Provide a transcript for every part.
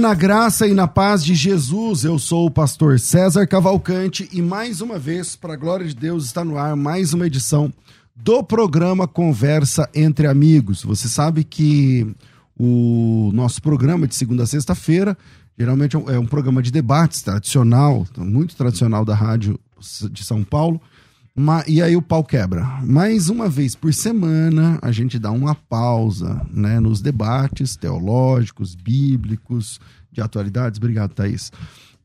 Na graça e na paz de Jesus. Eu sou o pastor César Cavalcante e mais uma vez, para a glória de Deus, está no ar mais uma edição do programa Conversa entre Amigos. Você sabe que o nosso programa de segunda a sexta-feira geralmente é um é programa de debates tradicional, muito tradicional da rádio de São Paulo e aí o pau quebra. Mais uma vez por semana, a gente dá uma pausa né, nos debates teológicos, bíblicos, de atualidades. Obrigado, Thaís.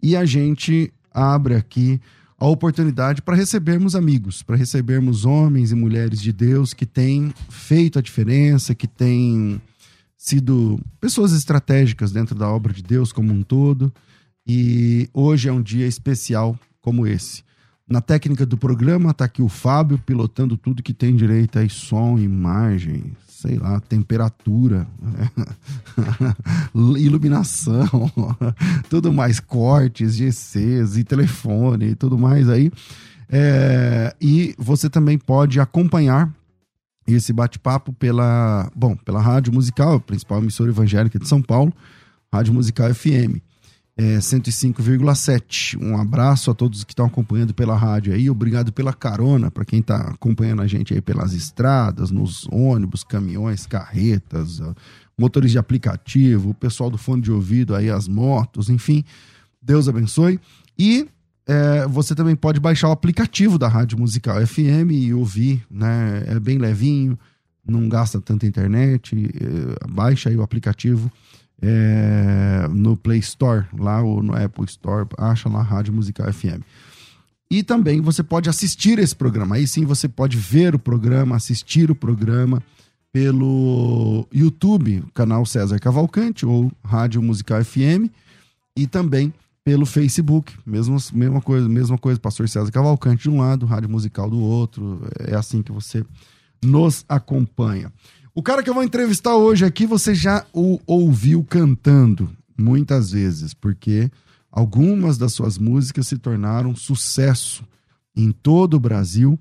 E a gente abre aqui a oportunidade para recebermos amigos, para recebermos homens e mulheres de Deus que têm feito a diferença, que têm sido pessoas estratégicas dentro da obra de Deus como um todo. E hoje é um dia especial como esse. Na técnica do programa tá aqui o Fábio pilotando tudo que tem direito aí, som, imagem, sei lá, temperatura, iluminação, tudo mais, cortes, GCs e telefone e tudo mais aí. É, e você também pode acompanhar esse bate-papo pela, bom, pela Rádio Musical, a principal emissora evangélica de São Paulo, Rádio Musical FM é, 105,7. Um abraço a todos que estão acompanhando pela rádio aí. Obrigado pela carona, para quem está acompanhando a gente aí pelas estradas, nos ônibus, caminhões, carretas, motores de aplicativo, o pessoal do fone de ouvido aí, as motos, enfim. Deus abençoe. E é, você também pode baixar o aplicativo da Rádio Musical FM e ouvir, né? É bem levinho, não gasta tanta internet. É, baixa aí o aplicativo é, no Play Store, lá ou no Apple Store, acha lá Rádio Musical FM. E também você pode assistir esse programa. Aí sim você pode ver o programa, assistir o programa pelo YouTube, canal César Cavalcante ou Rádio Musical FM e também pelo Facebook, mesma, mesma coisa, mesma coisa, Pastor César Cavalcante de um lado, Rádio Musical do outro. É assim que você nos acompanha. O cara que eu vou entrevistar hoje aqui, você já o ouviu cantando muitas vezes, porque algumas das suas músicas se tornaram sucesso em todo o Brasil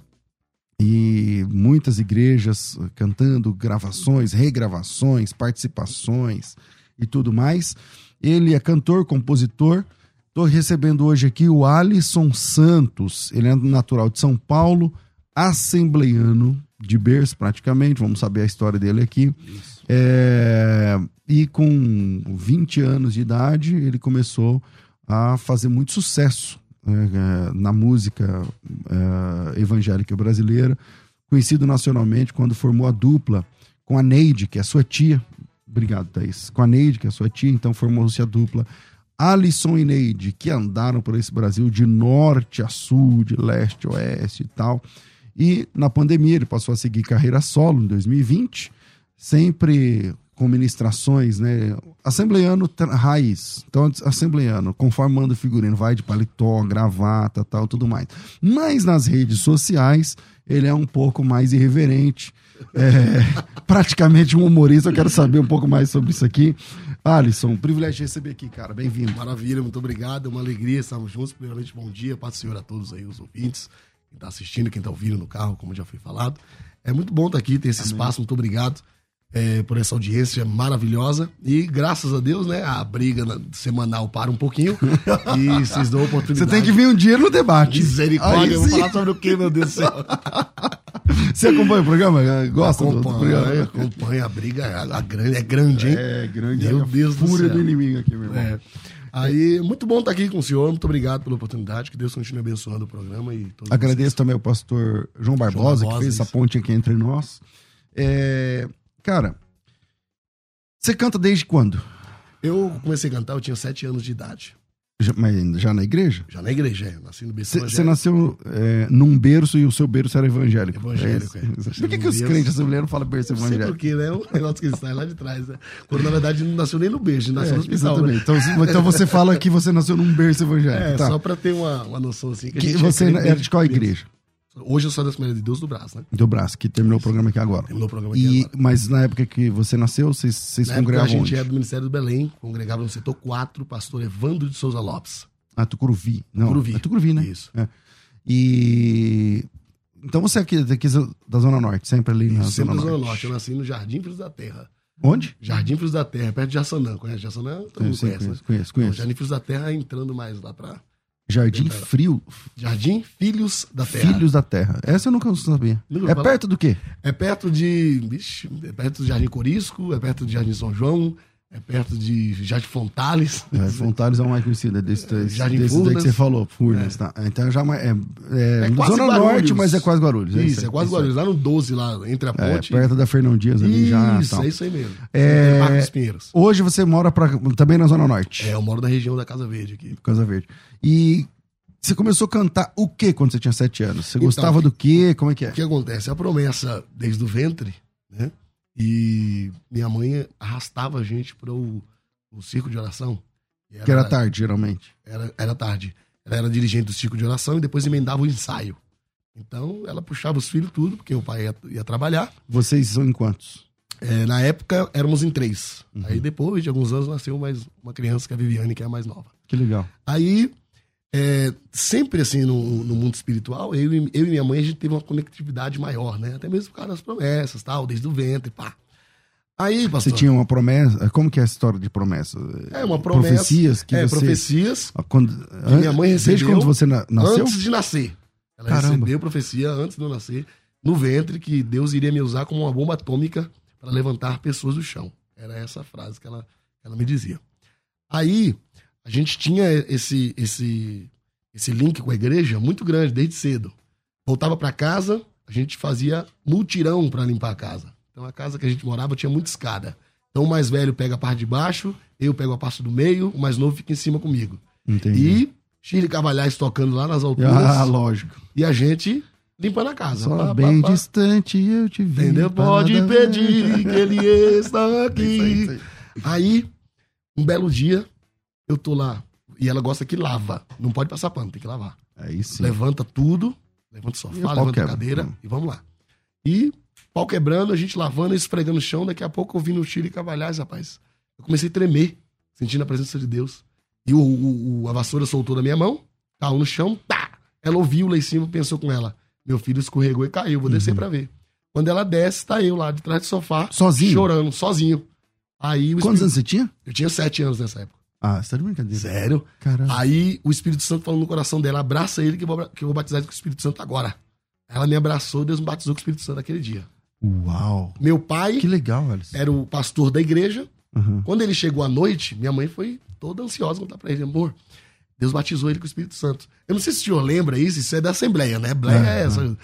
e muitas igrejas cantando gravações, regravações, participações e tudo mais. Ele é cantor, compositor. Estou recebendo hoje aqui o Alisson Santos. Ele é natural de São Paulo, assembleiano de berço, praticamente. Vamos saber a história dele aqui. É, e com 20 anos de idade, ele começou a fazer muito sucesso é, na música é, evangélica brasileira, conhecido nacionalmente quando formou a dupla com a Neide, que é sua tia. Obrigado, Thaís. Com a Neide, que é sua tia, então formou-se a dupla Alisson e Neide, que andaram por esse Brasil de norte a sul, de leste a oeste e tal. E na pandemia ele passou a seguir carreira solo em 2020, sempre com ministrações, né? Assembleiano raiz. Então, assembleiano, conforme manda o figurino, vai de paletó, gravata, tal, tudo mais. Mas nas redes sociais, ele é um pouco mais irreverente. É, praticamente um humorista. Eu quero saber um pouco mais sobre isso aqui. Alisson, privilégio de receber aqui, cara. Bem-vindo. Maravilha, muito obrigado. É uma alegria estarmos juntos. Primeiramente, bom dia. Paz do Senhor a todos aí, os ouvintes quem está assistindo, quem está ouvindo no carro, como já foi falado. É muito bom estar aqui, ter esse Amém. espaço, muito obrigado é, por essa audiência maravilhosa. E graças a Deus, né, a briga semanal para um pouquinho e vocês dão a oportunidade. Você tem que vir um dia no debate. Misericórdia, eu vou falar sobre o que, meu Deus do céu? Você acompanha o programa? Gosta acompanha, do programa? Acompanha a briga, a, a grande, é grande, hein? É, grande. Meu é Deus do céu. do inimigo aqui, meu irmão. É. Aí, muito bom estar aqui com o senhor, muito obrigado pela oportunidade, que Deus continue abençoando o programa. e Agradeço vocês. também ao pastor João Barbosa, João Barbosa que fez isso. essa ponte aqui entre nós. É, Cara, você canta desde quando? Eu comecei a cantar, eu tinha sete anos de idade. Já, mas já na igreja? Já na igreja, é. Nasci no berço Você nasceu é, num berço e o seu berço era evangélico. Evangélico, é. é. Por que, que os crentes não falam berço evangélico? Sei por quê, né? O negócio que sai lá de trás, né? Quando na verdade não nasceu nem no berço, nasceu é, no hospital. Né? Então, então você fala que você nasceu num berço evangélico. É, tá. só pra ter uma, uma noção assim. Que, que você era de qual igreja? Hoje eu sou da Assembleia de Deus do Braço, né? Do Braço, que terminou Isso. o programa aqui agora. Terminou o programa aqui e, agora. Mas na época que você nasceu, vocês, vocês na congregavam a gente onde? é do Ministério do Belém, congregava no setor 4, pastor Evandro de Souza Lopes. Ah, Tucuruvi. Não, Tucuruvi. É Tucuruvi, né? Isso. É. E... Então você é aqui, daqui da Zona Norte, sempre ali na Isso, Zona, sempre Norte. Zona Norte. Eu nasci no Jardim Filhos da Terra. Onde? Jardim Filhos da Terra, perto de Jaçanã. Conhece Jaçanã? Todo mundo conhece, conheço, né? conheço, conheço. Então, Jardim Filhos da Terra entrando mais lá pra... Jardim Frio. Jardim Filhos da Terra. Filhos da Terra. Essa eu nunca sabia. Nunca é perto do quê? É perto de. Vixe, é perto do Jardim Corisco, é perto do Jardim São João, é perto de Jardim Fontales. É, Fontales é o mais conhecido, é desse, desse, Jardim desse Furnas. que você falou, Furnas, é. tá? Então já é, é, é quase Zona Guarulhos. Norte, mas é quase Guarulhos. É isso, é, quase Guarulhos, lá no 12, lá entre a é, ponte. perto da Fernão Dias ali isso, já. Isso, é isso aí mesmo. É, Marcos Pinheiros. Hoje você mora pra, também na Zona Norte. É, eu moro na região da Casa Verde aqui. Casa Verde. E você começou a cantar o que quando você tinha sete anos? Você então, gostava do quê? Como é que é? O que acontece? A promessa desde o ventre, né? E minha mãe arrastava a gente para o, o circo de oração. Era, que era tarde, geralmente. Era, era tarde. Ela era dirigente do circo de oração e depois emendava o ensaio. Então ela puxava os filhos tudo, porque o pai ia, ia trabalhar. Vocês são em quantos? É, na época éramos em três. Uhum. Aí depois de alguns anos nasceu mais uma criança que é a Viviane, que é a mais nova. Que legal. Aí é, sempre assim no, no, mundo espiritual, eu, eu e minha mãe a gente teve uma conectividade maior, né? Até mesmo por causa das promessas, tal, desde o ventre, pá. Aí, pastor, Você tinha uma promessa? Como que é a história de promessa? É uma promessa. Profecias que é, você... profecias. Quando, que minha mãe recebeu. Desde quando você nasceu? Antes de nascer. Ela Caramba. recebeu profecia antes de eu nascer, no ventre, que Deus iria me usar como uma bomba atômica para levantar pessoas do chão. Era essa a frase que ela, ela me dizia. Aí, a gente tinha esse, esse, esse link com a igreja muito grande desde cedo. Voltava para casa, a gente fazia multirão para limpar a casa. Então a casa que a gente morava tinha muita escada. Então o mais velho pega a parte de baixo, eu pego a parte do meio, o mais novo fica em cima comigo. Entendi. E Chile Cavalhais tocando lá nas alturas. Ah, lógico. E a gente limpando a casa. Só pá, bem pá, pá. distante eu te vi. Entendeu? Pode pedir que ele está aqui. Isso aí, isso aí. aí, um belo dia, eu tô lá. E ela gosta que lava. Não pode passar pano, tem que lavar. Aí sim. Levanta tudo, levanta o sofá, levanta quebra. a cadeira e vamos lá. E pau quebrando, a gente lavando, esfregando o chão. Daqui a pouco eu vi no Chile Cavalhais, rapaz. Eu comecei a tremer, sentindo a presença de Deus. E o, o, o a vassoura soltou da minha mão, caiu no chão, tá! Ela ouviu lá em cima, pensou com ela. Meu filho escorregou e caiu, vou descer uhum. pra ver. Quando ela desce, tá eu lá de trás do sofá. Sozinho? Chorando, sozinho. Aí, Quantos espírito... anos você tinha? Eu tinha sete anos nessa época. Ah, você tá de brincadeira. Sério? Caramba. Aí o Espírito Santo falou no coração dela: abraça ele que eu vou, que eu vou batizar ele com o Espírito Santo agora. Ela me abraçou, Deus me batizou com o Espírito Santo naquele dia. Uau! Meu pai que legal, Alice. era o pastor da igreja. Uhum. Quando ele chegou à noite, minha mãe foi toda ansiosa contar pra ele: amor, Deus batizou ele com o Espírito Santo. Eu não sei se o senhor lembra isso, isso é da Assembleia, né? Assembleia é, é essa.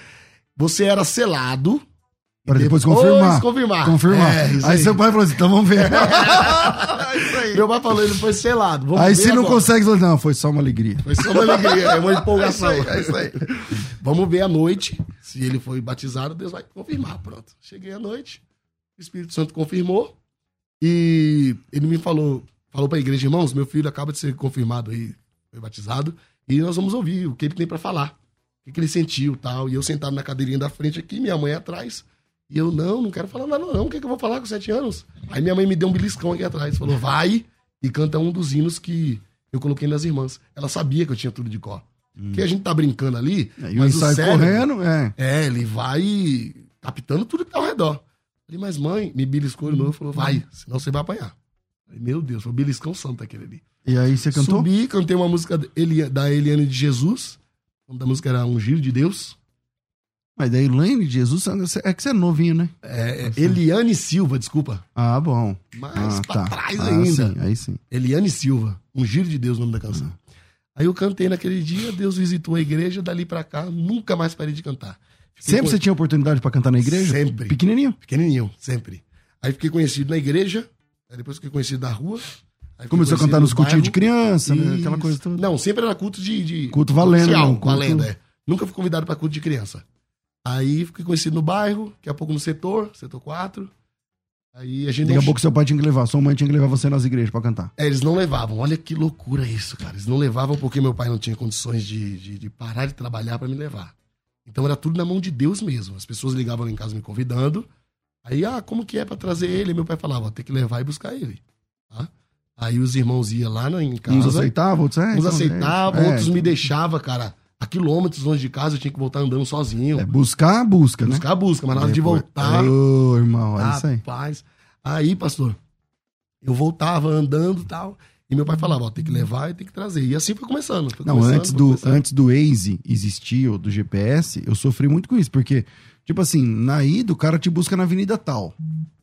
Você era selado para depois, confirmar. confirmar. Confirmar. É, aí, aí, seu pai falou assim: então vamos ver. Meu pai falou: ele foi selado. Vamos aí se não consegue, não, foi só uma alegria. Foi só uma alegria, é uma empolgação. É isso aí, é isso aí. Vamos ver à noite. Se ele foi batizado, Deus vai confirmar. Pronto. Cheguei à noite, o Espírito Santo confirmou. E ele me falou: falou para a igreja, irmãos, meu filho acaba de ser confirmado aí, foi batizado. E nós vamos ouvir o que ele tem para falar. O que, que ele sentiu tal. E eu sentado na cadeirinha da frente aqui, minha mãe atrás. E eu, não, não quero falar nada, não. O que, é que eu vou falar com sete anos? Aí minha mãe me deu um beliscão aqui atrás. Falou, vai e canta um dos hinos que eu coloquei nas irmãs. Ela sabia que eu tinha tudo de cor. Hum. Que a gente tá brincando ali. É, mas o sai correndo, é. É, ele vai captando tudo que tá ao redor. Falei, mas mãe, me beliscou de novo falou, vai, senão você vai apanhar. Falei, meu Deus, foi o beliscão santo aquele ali. E aí você cantou? Subi, cantei uma música da Eliane de Jesus. O nome da música era Um Giro de Deus. Mas da Eliane de Jesus é que você é novinho, né? É, é Eliane Silva, desculpa. Ah, bom. Mas ah, pra tá. trás ah, ainda. Sim, aí sim. Eliane Silva, Um Giro de Deus, o nome da canção. Ah. Aí eu cantei naquele dia, Deus visitou a igreja, dali pra cá, nunca mais parei de cantar. Fiquei sempre com... você tinha oportunidade para cantar na igreja? Sempre. Pequenininho? Pequenininho, sempre. Aí fiquei conhecido na igreja, aí depois fiquei conhecido na rua. Começou a cantar nos cultinhos de criança, né? aquela coisa toda. Não, sempre era culto de. de... Culto valendo. Social, culto... valendo, é. Nunca fui convidado para culto de criança. Aí fiquei conhecido no bairro, daqui a pouco no setor, setor 4. Aí a gente. Daqui a pouco seu pai tinha que levar, sua mãe tinha que levar você nas igrejas para cantar. É, eles não levavam. Olha que loucura isso, cara. Eles não levavam porque meu pai não tinha condições de, de, de parar de trabalhar para me levar. Então era tudo na mão de Deus mesmo. As pessoas ligavam lá em casa me convidando. Aí, ah, como que é para trazer ele? Meu pai falava, tem que levar e buscar ele. Tá? Aí os irmãos iam lá em casa. Uns aceitavam, outros, é, uns então, aceitavam, é, outros é, me deixavam, cara. A quilômetros longe de casa eu tinha que voltar andando sozinho. É, buscar a busca, né? Buscar a busca, mas na hora de voltar. Ô, irmão, olha isso aí. Rapaz. Aí, pastor, eu voltava andando e tal. E meu pai falava, ó, tem que levar e tem que trazer. E assim foi começando. Foi não, começando, antes, do, começando. antes do Waze existir, ou do GPS, eu sofri muito com isso, porque, tipo assim, na ida o cara te busca na avenida tal.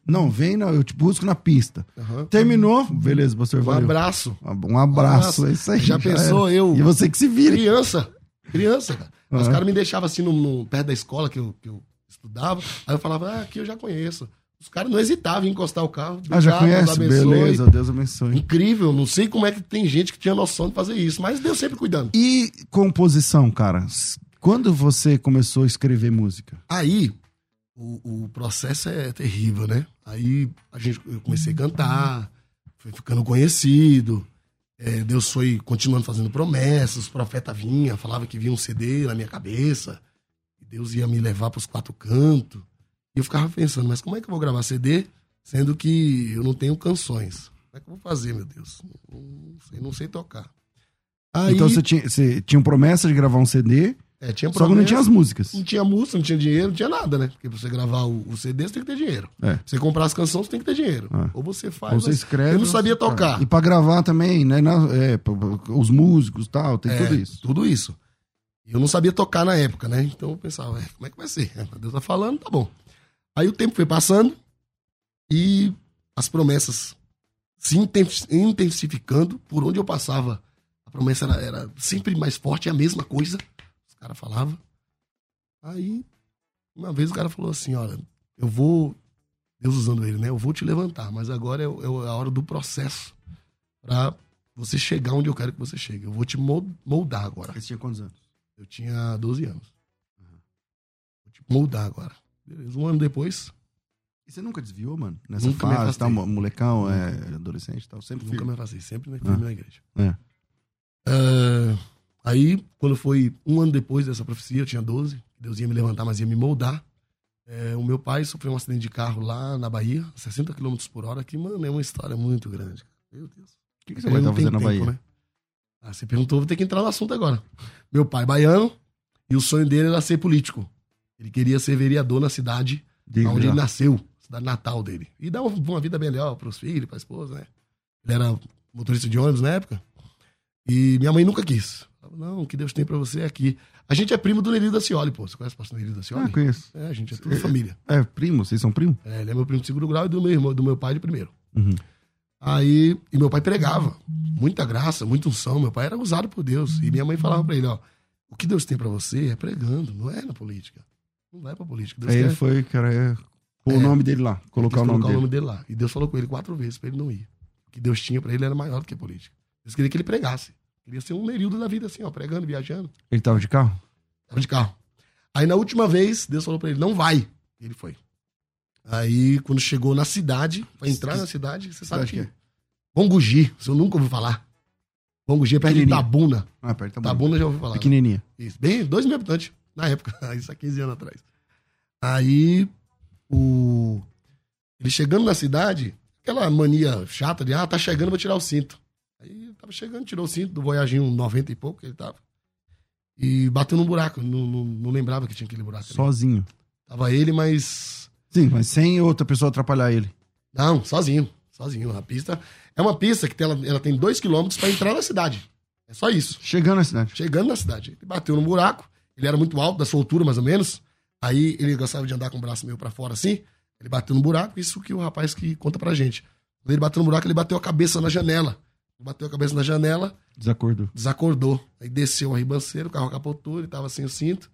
Não, vem, não, eu te busco na pista. Uhum. Terminou, beleza, pastor, um valeu. Abraço. Um abraço. Um abraço, é isso aí. Já, já pensou era. eu? E você que se vira. Criança, criança, cara. Uhum. Os caras me deixavam assim no, no, perto da escola que eu, que eu estudava, aí eu falava, ah, aqui eu já conheço. Os caras não hesitavam em encostar o carro. Ah, já conhece? Beleza, Deus abençoe. Incrível, não sei como é que tem gente que tinha noção de fazer isso, mas Deus sempre cuidando. E composição, cara? Quando você começou a escrever música? Aí, o, o processo é terrível, né? Aí a gente, eu comecei a cantar, fui ficando conhecido. É, Deus foi continuando fazendo promessas, o profeta vinha, falava que vinha um CD na minha cabeça, e Deus ia me levar para os quatro cantos. E eu ficava pensando, mas como é que eu vou gravar CD sendo que eu não tenho canções? Como é que eu vou fazer, meu Deus? Não sei, não sei tocar. Aí, então você tinha, você tinha promessa de gravar um CD, é, tinha só que não tinha as músicas. Não tinha música, não tinha dinheiro, não tinha nada, né? Porque pra você gravar o, o CD, você tem que ter dinheiro. É. Pra você comprar as canções, você tem que ter dinheiro. É. Ou você faz. Ou você escreve. Eu não sabia tocar. E pra gravar também, né? É, os músicos e tal, tem é, tudo isso. Tudo isso. Eu não sabia tocar na época, né? Então eu pensava, é, como é que vai ser? Deus tá falando, tá bom. Aí o tempo foi passando e as promessas se intensificando. Por onde eu passava, a promessa era, era sempre mais forte, a mesma coisa. Os caras falavam. Aí, uma vez o cara falou assim: Olha, eu vou. Deus usando ele, né? Eu vou te levantar, mas agora é, é a hora do processo pra você chegar onde eu quero que você chegue. Eu vou te moldar agora. Você tinha quantos anos? Eu tinha 12 anos. Uhum. Vou te moldar agora. Beleza, um ano depois. E você nunca desviou, mano? Nessa nunca fase, tal, molecão, é, adolescente tal? Sempre Nunca firme. me afastei, sempre na, ah. na igreja. É. Uh, aí, quando foi um ano depois dessa profecia, eu tinha 12, Deus ia me levantar, mas ia me moldar. É, o meu pai sofreu um acidente de carro lá na Bahia, 60 km por hora, que, mano, é uma história muito grande. Meu Deus. O que, que você vai estar fazendo na Bahia? Né? Ah, você perguntou, vou ter que entrar no assunto agora. Meu pai baiano, e o sonho dele era ser político. Ele queria ser vereador na cidade Diga onde ele nasceu, cidade natal dele. E dar uma, vida melhor para os filhos, para a esposa, né? Ele era motorista de ônibus na época. E minha mãe nunca quis. Não, o que Deus tem para você é aqui. A gente é primo do Nelio da Cioli, pô. Você conhece o pastor Nelio da Cioli? Ah, conheço. É, a gente é tudo é, família. É, primo? Vocês são primo? É, ele é meu primo de segundo grau e do meu irmão, do meu pai de primeiro. Uhum. Aí, e meu pai pregava. Muita graça, muita unção. Meu pai era usado por Deus. E minha mãe falava para ele, ó, o que Deus tem para você é pregando, não é na política. Não vai pra política. Deus Aí quer... ele foi, cara, é... o é, nome dele lá, colocar o nome colocar o nome dele lá. E Deus falou com ele quatro vezes pra ele não ir. O que Deus tinha pra ele era maior do que a política. Deus queria que ele pregasse. Queria ser um Nerildo da vida, assim, ó, pregando, viajando. Ele tava de carro? Tava de carro. Aí na última vez, Deus falou pra ele, não vai. E ele foi. Aí, quando chegou na cidade, pra entrar na cidade, você sabe que... É? Bongugi, você nunca ouviu falar. Bongugi é perto de Tabuna. Ah, perto de Tabuna. Tabuna já ouviu falar. Pequenininha. Né? Isso, bem, dois mil habitantes na época, isso há 15 anos atrás. Aí, o... ele chegando na cidade, aquela mania chata de, ah, tá chegando, vou tirar o cinto. Tava chegando, tirou o cinto do Voyaginho 90 e pouco que ele tava. e bateu num buraco. Não, não, não lembrava que tinha aquele buraco. ali. Sozinho. Tava ele, mas. Sim, mas sem outra pessoa atrapalhar ele. Não, sozinho. Sozinho. A pista. É uma pista que tem- ela, ela tem dois quilômetros pra entrar na cidade. É só isso. Chegando na cidade. Chegando na cidade. Ele bateu num buraco. Ele era muito alto, da sua altura mais ou menos. Aí ele gostava de andar com o braço meio pra fora assim. Ele bateu no buraco, isso que o rapaz que conta pra gente. Quando ele bateu no buraco, ele bateu a cabeça na janela. Bateu a cabeça na janela, Desacordou. desacordou. Aí desceu a ribanceira, o carro capotou, ele tava sem o cinto.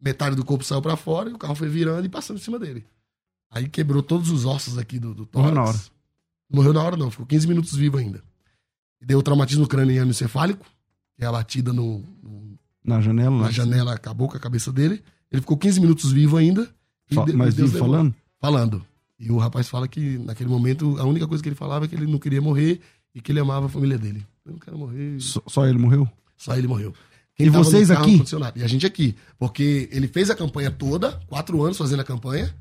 Metade do corpo saiu pra fora e o carro foi virando e passando em cima dele. Aí quebrou todos os ossos aqui do, do Morreu tórax. na hora. Morreu na hora não, ficou 15 minutos vivo ainda. E deu traumatismo craniano encefálico, que é a batida no, no- Na janela, na lá. janela acabou com a cabeça dele. Ele ficou 15 minutos vivo ainda. mas Deus vivo levou. falando? Falando. E o rapaz fala que naquele momento a única coisa que ele falava é que ele não queria morrer e que ele amava a família dele. Eu não quero morrer. Só, só ele morreu? Só ele morreu. E tava no vocês aqui? E a gente aqui. Porque ele fez a campanha toda, quatro anos fazendo a campanha,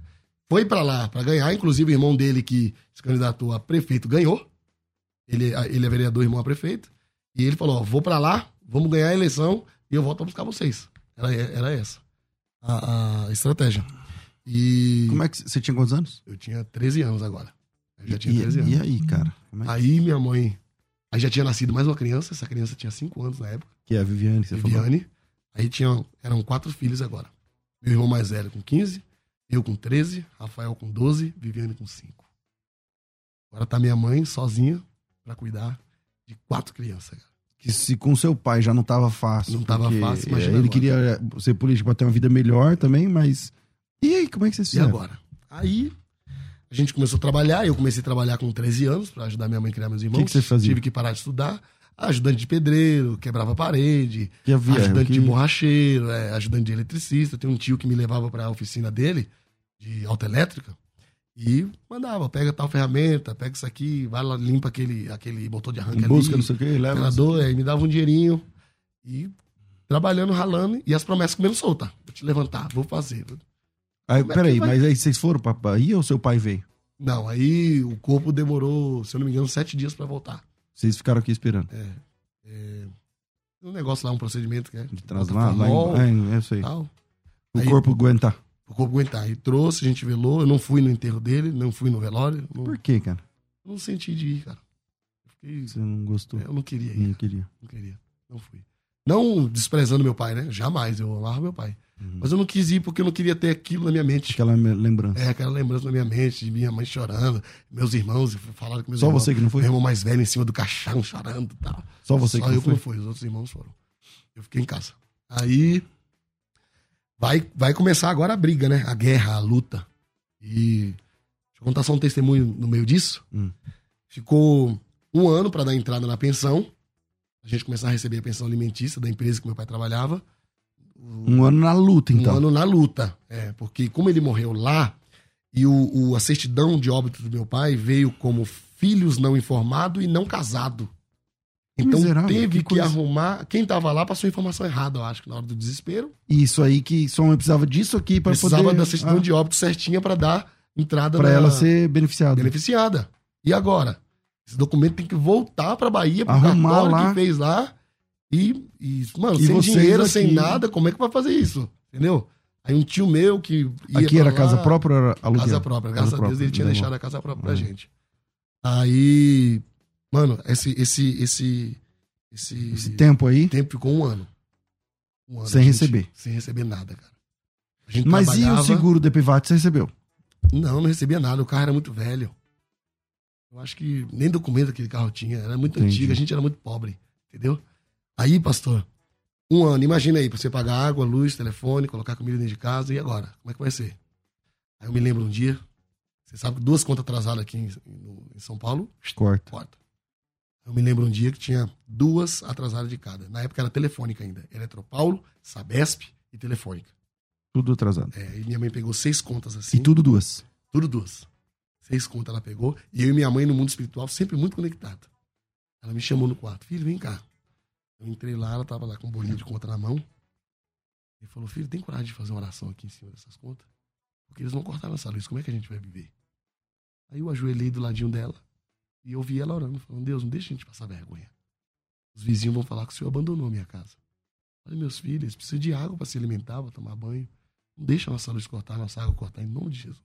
foi pra lá pra ganhar. Inclusive o irmão dele que se candidatou a prefeito ganhou. Ele, ele é vereador, irmão a prefeito. E ele falou: ó, vou pra lá, vamos ganhar a eleição e eu volto pra buscar vocês. Era, era essa a, a estratégia. E Como é que você tinha quantos anos? eu tinha 13 anos agora. Eu já E- tinha 13 anos. E aí, cara? É Aí minha mãe. Aí já tinha nascido mais uma criança, essa criança tinha 5 anos na época. que é a Viviane, você falou? Viviane. Aí tinham, eram quatro filhos agora. Meu irmão mais velho com 15, eu com 13, Rafael com 12, Viviane com 5. Agora tá minha mãe sozinha pra cuidar de quatro crianças. cara. Que se com seu pai já não tava fácil. Não tava fácil, é, imagina Ele agora. queria ser político pra ter uma vida melhor também, mas. E aí, como é que vocês E fizeram? agora? Aí a gente começou a trabalhar, eu comecei a trabalhar com 13 anos pra ajudar minha mãe a criar meus irmãos. que você fazia? Tive que parar de estudar. Ajudante de pedreiro, quebrava a parede, Que havia, ajudante que- de borracheiro, é, ajudante de eletricista. Tem um tio que me levava pra oficina dele, de autoelétrica, e mandava, pega tal ferramenta, pega isso aqui, vai lá, limpa aquele, aquele motor de arranque Busca, ali, não sei o que, leva. aí me dava um dinheirinho, e trabalhando, ralando, e as promessas comendo solta. Vou te levantar, vou fazer. Aí, Como é que peraí, vai? mas aí vocês foram pra Bahia ou seu pai veio? Não, aí o corpo demorou, se eu não me engano, sete dias pra voltar. Vocês ficaram aqui esperando. É, um negócio lá, um procedimento que é De traslado, lá em. É, eu sei. tal. O Aí- corpo aguentar. o corpo aguentar. Aí trouxe, a gente velou. Eu não fui no enterro dele, não fui no velório. Não, Por quê, cara? não senti de ir, cara. Eu, fiquei- Você não gostou? eu não queria ir, Não queria. não queria. Não fui. Não desprezando meu pai, né? Jamais, eu amava meu pai. Uhum. Mas eu não quis ir porque eu não queria ter aquilo na minha mente. Aquela lembrança. É, aquela lembrança na minha mente, de minha mãe chorando, meus irmãos falaram que meus Só irmãos, você que não foi? Meu irmão mais velho em cima do caixão chorando e tal. Só você Só que eu não que não foi? fui, os outros irmãos foram. Eu fiquei em casa. Aí vai, vai começar agora a briga, né? A guerra, a luta. E deixa eu contar só um testemunho no meio disso. Hum. Ficou um ano para dar entrada na pensão. A gente começar a receber a pensão alimentícia da empresa que meu pai trabalhava. Um ano na luta, então. Um ano na luta. É, porque como ele morreu lá, e o, o- a certidão de óbito do meu pai veio como filhos não informado e não casado. Então Miserável, teve que que, arrumar. Quem tava lá passou a informação errada, eu acho, que na hora do desespero. Isso aí que mãe precisava disso aqui precisava poder. da certidão ah, de óbito certinha para dar entrada Pra na- ela ser beneficiada. beneficiada. E agora? Esse documento tem que voltar pra Bahia, pro Arrumar cartório lá. que fez lá. E, e mano, E sem vocês dinheiro, aqui- sem nada, como é que vai fazer isso? Entendeu? Aí um tio meu que. ia Aqui pra era lá- casa própria ou era aluguel? Casa própria, graças Casa a Deus própria, ele tinha tá deixado a casa própria pra Hum. gente. Aí, mano, esse, esse, esse, esse, Esse tempo aí. tempo ficou um ano. Um ano, Sem gente- receber. Sem receber nada, cara. A gente Mas e o trabalhava- seguro de privado você recebeu? Não, não recebia nada. O carro era muito velho. Eu acho que nem documento aquele carro tinha. Era muito Entendi. antigo, a gente era muito pobre. Entendeu? Aí, pastor, um ano, imagina aí, pra você pagar água, luz, telefone, colocar comida dentro de casa, e agora? Como é que vai ser? Aí eu me lembro um dia, você sabe que duas contas atrasadas aqui em, em São Paulo, Corta. corta. Eu me lembro um dia que tinha duas atrasadas de cada. Na época era telefônica ainda. Eletropaulo, Sabesp e Telefônica. Tudo atrasado. É, e minha mãe pegou seis contas assim. E tudo duas. Tudo duas. Seis contas ela pegou. E eu e minha mãe no mundo espiritual sempre muito conectado. Ela me chamou no quarto. Filho, vem cá. Eu entrei lá, ela tava lá com um bolinho de conta na mão. E falou, filho, tem coragem de fazer uma oração aqui em cima dessas contas? Porque eles vão cortar nossa luz. Como é que a gente vai viver? Aí eu ajoelhei do ladinho dela. E eu vi ela orando, falando, Deus, não deixa a gente passar vergonha. Os vizinhos vão falar que o senhor abandonou a minha casa. Falei, meus filhos, precisam de água para se alimentar, para tomar banho. Não deixa a nossa luz cortar, a nossa água cortar, em nome de Jesus.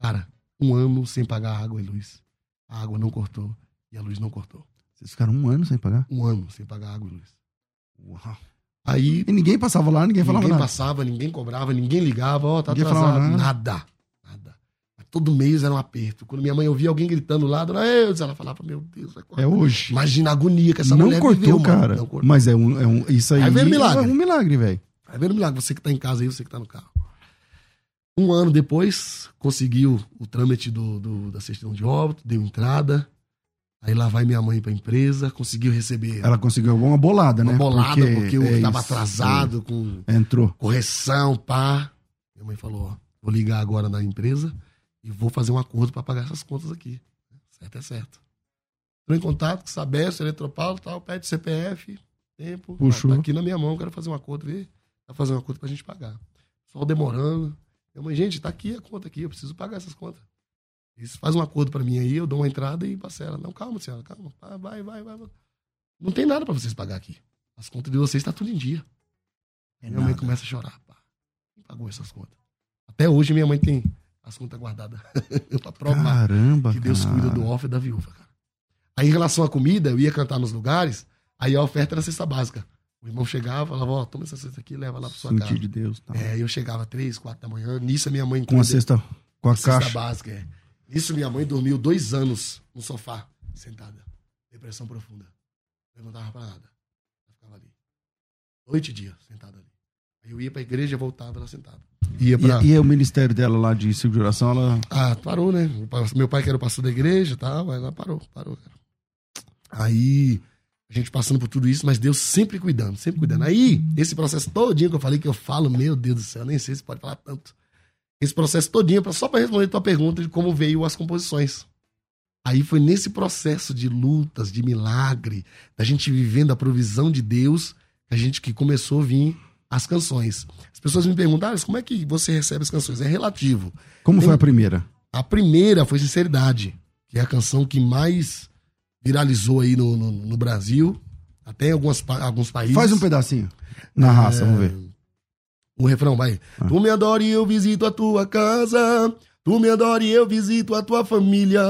Cara, um ano sem pagar água e luz. A água não cortou e a luz não cortou. Vocês ficaram um ano sem pagar? Um ano sem pagar água e luz. Uau. Aí. E ninguém passava lá, ninguém falava ninguém nada. passava, ninguém cobrava, ninguém ligava, ó, oh, tá ninguém atrasado. Nada. nada. Nada. Todo mês era um aperto. Quando minha mãe ouvia alguém gritando lá, dona Eudes, ela falava, meu Deus, vai cortar. É hoje. Imagina a agonia que essa não mulher cortou, viveu, cara. Não cortou. Mas é um, é um. Isso aí. Vai ver um milagre. É um milagre, velho. Vai ver um milagre. Você que tá em casa aí, você que tá no carro. Um ano depois, conseguiu o trâmite do, do, da certidão de óbito, deu entrada. Aí lá vai minha mãe pra empresa, conseguiu receber. Ela conseguiu uma bolada, uma né? bolada, porque, porque eu é tava isso, atrasado, é. com Entrou. correção, pá. Minha mãe falou: ó, vou ligar agora na empresa e vou fazer um acordo para pagar essas contas aqui. Certo é certo. Entrou em contato com o Sabesp, Eletropaulo tal, pede CPF, tempo. Puxou. Tá aqui na minha mão, quero fazer um acordo, ver. Tá fazendo um acordo pra gente pagar. Só demorando. Minha mãe, gente, tá aqui a conta aqui, eu preciso pagar essas contas. Eles fazem um acordo para mim aí, eu dou uma entrada e parcela. Não, calma, senhora, calma. Vai, vai, vai. vai. Não tem nada para vocês pagar aqui. As contas de vocês tá tudo em dia. É minha nada. mãe começa a chorar. Pá. Quem pagou essas contas? Até hoje minha mãe tem as contas guardadas pra provar Caramba, que Deus cara. cuida do órfão e da viúva, cara. Aí em relação à comida, eu ia cantar nos lugares, aí a oferta era cesta básica. O irmão chegava, falava, ó, toma essa cesta aqui e leva lá pra sua Sentir casa. de Deus. Tá. É, eu chegava três, quatro da manhã, nisso a minha mãe... Com a cesta, com a cesta caixa. básica, é. Isso minha mãe dormiu dois anos no sofá, sentada. Depressão profunda. Não levantava pra nada. Ela ficava ali. Noite e dia, sentada ali. Aí eu ia pra igreja e voltava, ela sentada. Ia pra... e, e o ministério dela lá de ciclo de oração, ela. Ah, parou, né? Meu pai, que era o pastor da igreja e tal, ela parou, parou, cara. Aí, a gente passando por tudo isso, mas Deus sempre cuidando, sempre cuidando. Aí, esse processo todinho que eu falei, que eu falo, meu Deus do céu, nem sei se pode falar tanto esse processo todinho só para responder a tua pergunta de como veio as composições. Aí foi nesse processo de lutas, de milagre, da gente vivendo a provisão de Deus, a gente que começou a vir as canções. As pessoas me perguntaram, como é que você recebe as canções? É relativo. Como Tem... foi a primeira? A primeira foi Sinceridade, que é a canção que mais viralizou aí no, no, no Brasil, até em algumas, alguns países. Faz um pedacinho. Na raça, é... vamos ver. O refrão vai. Ah. Tu me adora e eu visito a tua casa. Tu me adora e eu visito a tua família.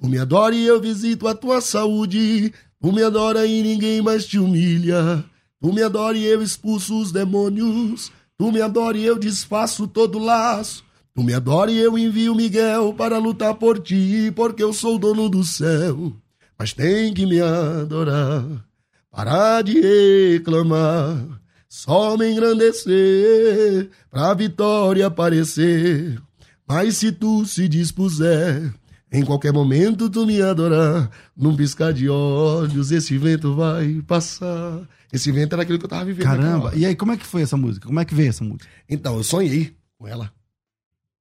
Tu me adora e eu visito a tua saúde. Tu me adora e ninguém mais te humilha. Tu me adora e eu expulso os demônios. Tu me adora e eu desfaço todo laço. Tu me adora e eu envio Miguel para lutar por ti, porque eu sou o dono do céu. Mas tem que me adorar, parar de reclamar. Só me engrandecer, pra vitória aparecer. Mas se tu se dispuser, em qualquer momento tu me adorar, num piscar de olhos, esse vento vai passar. Esse vento era aquilo que eu tava vivendo. Caramba, e aí como é que foi essa música? Como é que veio essa música? Então, eu sonhei com ela.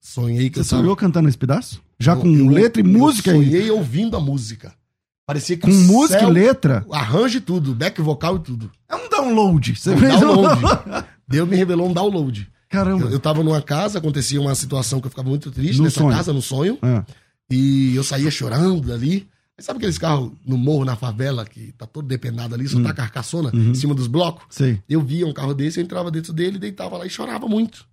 Sonhei que Você eu tava... sonhou cantando esse pedaço? Já Eu- com eu- letra e música eu sonhei ouvindo a música. Parecia que Com música céu- e letra? Arranjo e tudo, back vocal e tudo. É um download. Você Um fez download. Deus me revelou um download. Caramba. Eu, eu tava numa casa, acontecia uma situação que eu ficava muito triste No nessa sonho. casa, no sonho. Ah, E eu saía chorando dali. Aí sabe aqueles carros no morro, na favela, que tá todo depenado ali, só Hum. tá a carcaçona Uhum. em cima dos blocos? sei. Eu via um carro desse, eu entrava dentro dele, deitava lá e chorava muito.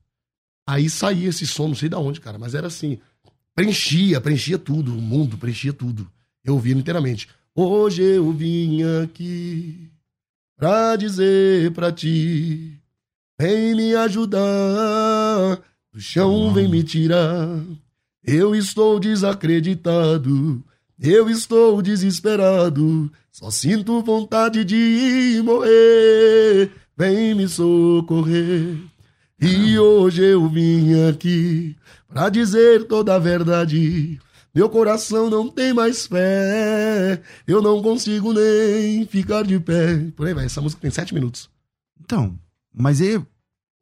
Aí saía esse som, não sei de onde, cara, mas era assim. Preenchia, preenchia tudo, o mundo preenchia tudo. Eu ouvia inteiramente. Hoje eu vim aqui pra dizer pra ti, vem me ajudar, do chão vem me tirar. Eu estou desacreditado, eu estou desesperado, só sinto vontade de morrer. Vem me socorrer. E hoje eu vim aqui pra dizer toda a verdade. Meu coração não tem mais fé, eu não consigo nem ficar de pé. Por aí vai, essa música tem sete minutos. Então, mas aí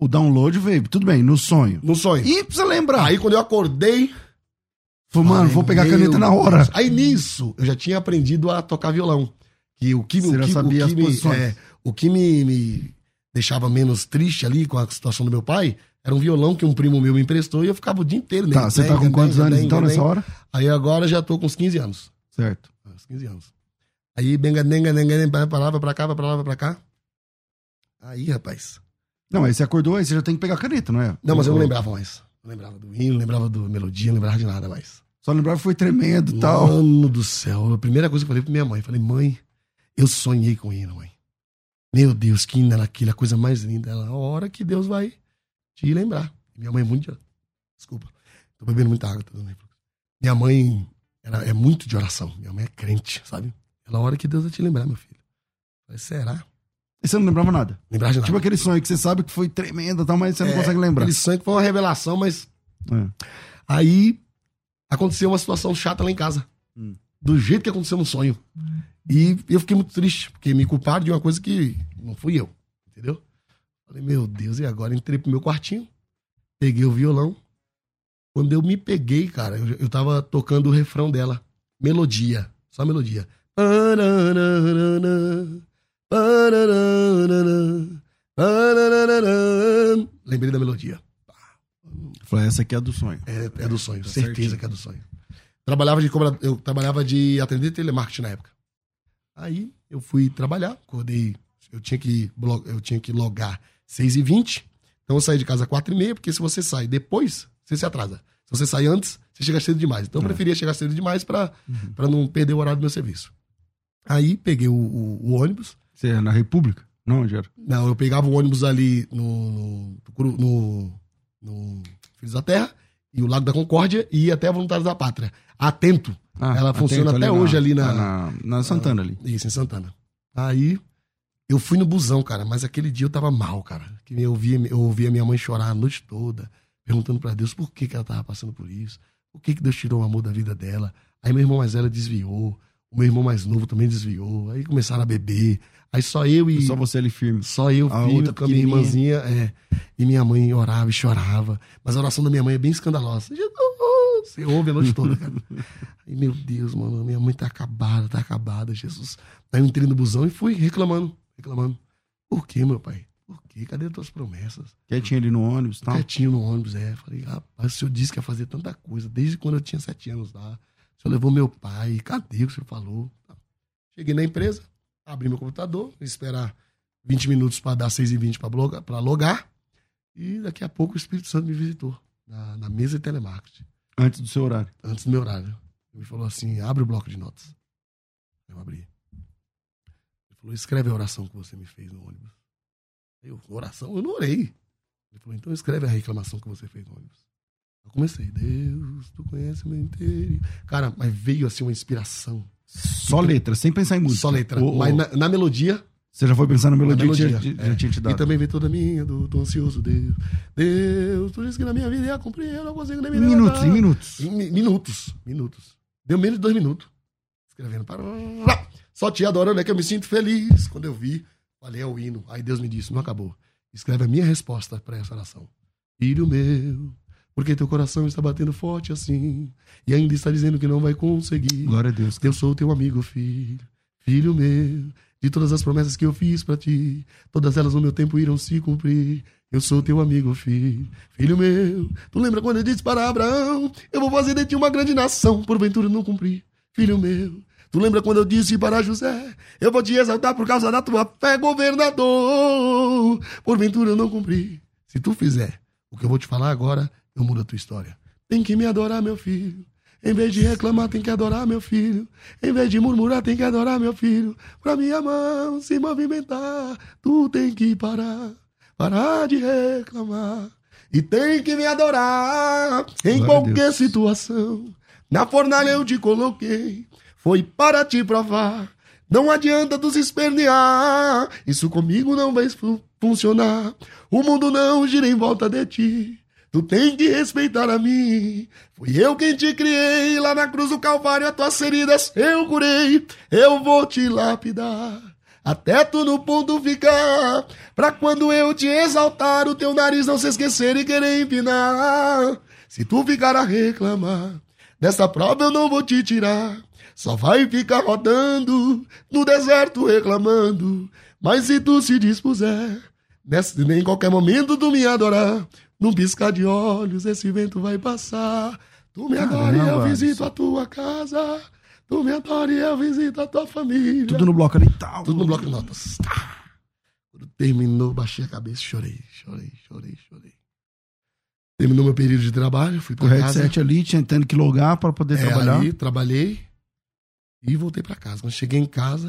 o download veio, tudo bem, no sonho. No sonho. E precisa lembrar. Aí quando eu acordei, Falei, mano, vou pegar a caneta na hora. Aí nisso, eu já tinha aprendido a tocar violão. Que o que, Você o que, sabia o que, me, é, o que me, me deixava menos triste ali com a situação do meu pai era um violão que um primo meu me emprestou e eu ficava o dia inteiro Tá, você tá com quantos anos então nessa hora? Aí agora já tô com uns 15 anos. Certo. Uns 15 anos. Aí, benga, denga, denga, denga, pra lá, vai pra cá, vai pra lá, vai pra cá. Aí, rapaz. Não, aí você acordou, aí você já tem que pegar a caneta, não é? Não, mas eu não lembrava mais. Não lembrava do hino, não lembrava do melodia, não lembrava de nada mais. Só lembrava que foi tremendo e tal. Mano do céu. A primeira coisa que eu falei pra minha mãe, falei, mãe, eu sonhei com o hino, mãe. Meu Deus, que hino era aquilo, a coisa mais linda. Ela, a hora que Deus vai te lembrar. Minha mãe é muito de... Desculpa. Tô bebendo muita água. Tô minha mãe era, é muito de oração. Minha mãe é crente, sabe? Ela, hora que Deus vai te lembrar, meu filho. falei, será? E você não lembrava nada? Lembrava de nada. Tipo aquele sonho que você sabe que foi tremendo, tal, mas você não é, consegue lembrar. Aquele sonho que foi uma revelação, mas... É. Aí aconteceu uma situação chata lá em casa. Hum. Do jeito que aconteceu no sonho. E eu fiquei muito triste, porque me culparam de uma coisa que não fui eu. Entendeu? Falei, meu Deus, e agora? Entrei pro meu quartinho, peguei o violão. Quando eu me peguei, cara, eu, eu tava tocando o refrão dela. Melodia. Só melodia. Lembrei da melodia. Falei, essa aqui é do sonho. É, é do sonho, tá certeza certinho. que é do sonho. Trabalhava de eu trabalhava de atender telemarketing na época. Aí eu fui trabalhar, acordei, eu tinha que eu tinha que logar 6 e 20 então eu saí de casa 4 e meia, porque se você sai depois, você se atrasa. Se você sai antes, você chega cedo demais. Então eu é. preferia chegar cedo demais para uhum. não perder o horário do meu serviço. Aí peguei o, o, o ônibus. Você é na República? Não, onde era? Não, eu pegava o ônibus ali no, no, no, no Filhos da Terra e o Lago da Concórdia e ia até a Voluntários da Pátria. Atento. Ah, Ela funciona até hoje ali na, na, na Santana ali. Isso, em Santana. Aí eu fui no busão, cara, mas aquele dia eu tava mal, cara. Que eu ouvia, eu ouvia minha mãe chorar a noite toda, perguntando para Deus por que, que ela tava passando por isso, por que, que Deus tirou o amor da vida dela. Aí meu irmão mais velho desviou, o meu irmão mais novo também desviou, aí começaram a beber. Aí só eu e. Só você ali firme. Só eu a firme com a minha irmãzinha, é. E minha mãe orava e chorava. Mas a oração da minha mãe é bem escandalosa. Você ouve a noite toda, cara. Aí, meu Deus, mano, minha mãe tá acabada, tá acabada, Jesus. Aí eu entrei no busão e fui reclamando reclamando. Por que, meu pai? Por quê? Cadê as tuas promessas? Quietinho ali no ônibus, tá? Quietinho no ônibus, é. Falei, rapaz, o senhor disse que ia fazer tanta coisa, desde quando eu tinha sete anos lá. O senhor levou meu pai, cadê o que o senhor falou? Cheguei na empresa, abri meu computador, esperar 20 minutos para dar 6 e 20 para logar. E daqui a pouco o Espírito Santo me visitou na, na mesa de telemarketing. Antes do seu horário? Antes do meu horário. Ele me falou assim: abre o bloco de notas. Eu abri. Falou, escreve a oração que você me fez no ônibus. Eu, oração? Eu não orei. Ele falou, então escreve a reclamação que você fez no ônibus. Eu comecei, Deus, tu conhece meu inteiro. Cara, mas veio assim uma inspiração. Só letra, sem pensar em música. Só letra. Oh, oh. Mas na, na, melodia. Você já foi pensando na melodia, na melodia já, é. já tinha te dado. E também veio toda minha, do, do ansioso Deus. Deus, tu disse que na minha vida ia cumprir, eu não consigo nem me Minutos, em minutos. Em, minutos, minutos. Deu menos de dois minutos. Escrevendo. Para... Só te adorando é que eu me sinto feliz. Quando eu vi, falei, é o hino. Aí Deus me disse, não acabou. Escreve a minha resposta para essa oração. Filho meu, porque teu coração está batendo forte assim, e ainda está dizendo que não vai conseguir. Glória a Deus. Eu sou teu amigo, filho. Filho meu, de todas as promessas que eu fiz para ti, todas elas no meu tempo irão se cumprir. Eu sou teu amigo, filho. Filho meu, tu lembra quando eu disse para Abraão: Eu vou fazer de ti uma grande nação, porventura não cumprir. Filho meu, Tu lembra quando eu disse para José: Eu vou te exaltar por causa da tua fé, governador. Porventura eu não cumpri. Se tu fizer o que eu vou te falar agora, eu mudo a tua história. Tem que me adorar, meu filho. Em vez de reclamar, tem que adorar, meu filho. Em vez de murmurar, tem que adorar, meu filho. Pra minha mão se movimentar, tu tem que parar. Parar de reclamar. E tem que me adorar em Glória qualquer situação. Na fornalha eu te coloquei foi para te provar. Não adianta tu se espernear, isso comigo não vai fu funcionar. O mundo não gira em volta de ti. Tu tem que respeitar a mim. Fui eu quem te criei lá na cruz do Calvário, as tuas feridas eu curei. Eu vou te lapidar. Até tu no ponto ficar, pra quando eu te exaltar, o teu nariz não se esquecer e querer empinar. Se tu ficar a reclamar, dessa prova eu não vou te tirar. Só vai ficar rodando no deserto reclamando. Mas se tu se dispuser, nesse, em qualquer momento tu me adorar, num piscar de olhos esse vento vai passar. Tu me adora e eu visito a tua casa. Tu me adora e eu visito a tua família. Tudo no bloco ali tal. Tudo no bloco de notas. terminou, baixei a cabeça, chorei, chorei, chorei, chorei. Terminou meu período de trabalho, fui para O casa. headset ali, tinha tendo que logar para poder É, trabalhar. Aí, trabalhei e voltei para casa. Quando cheguei em casa,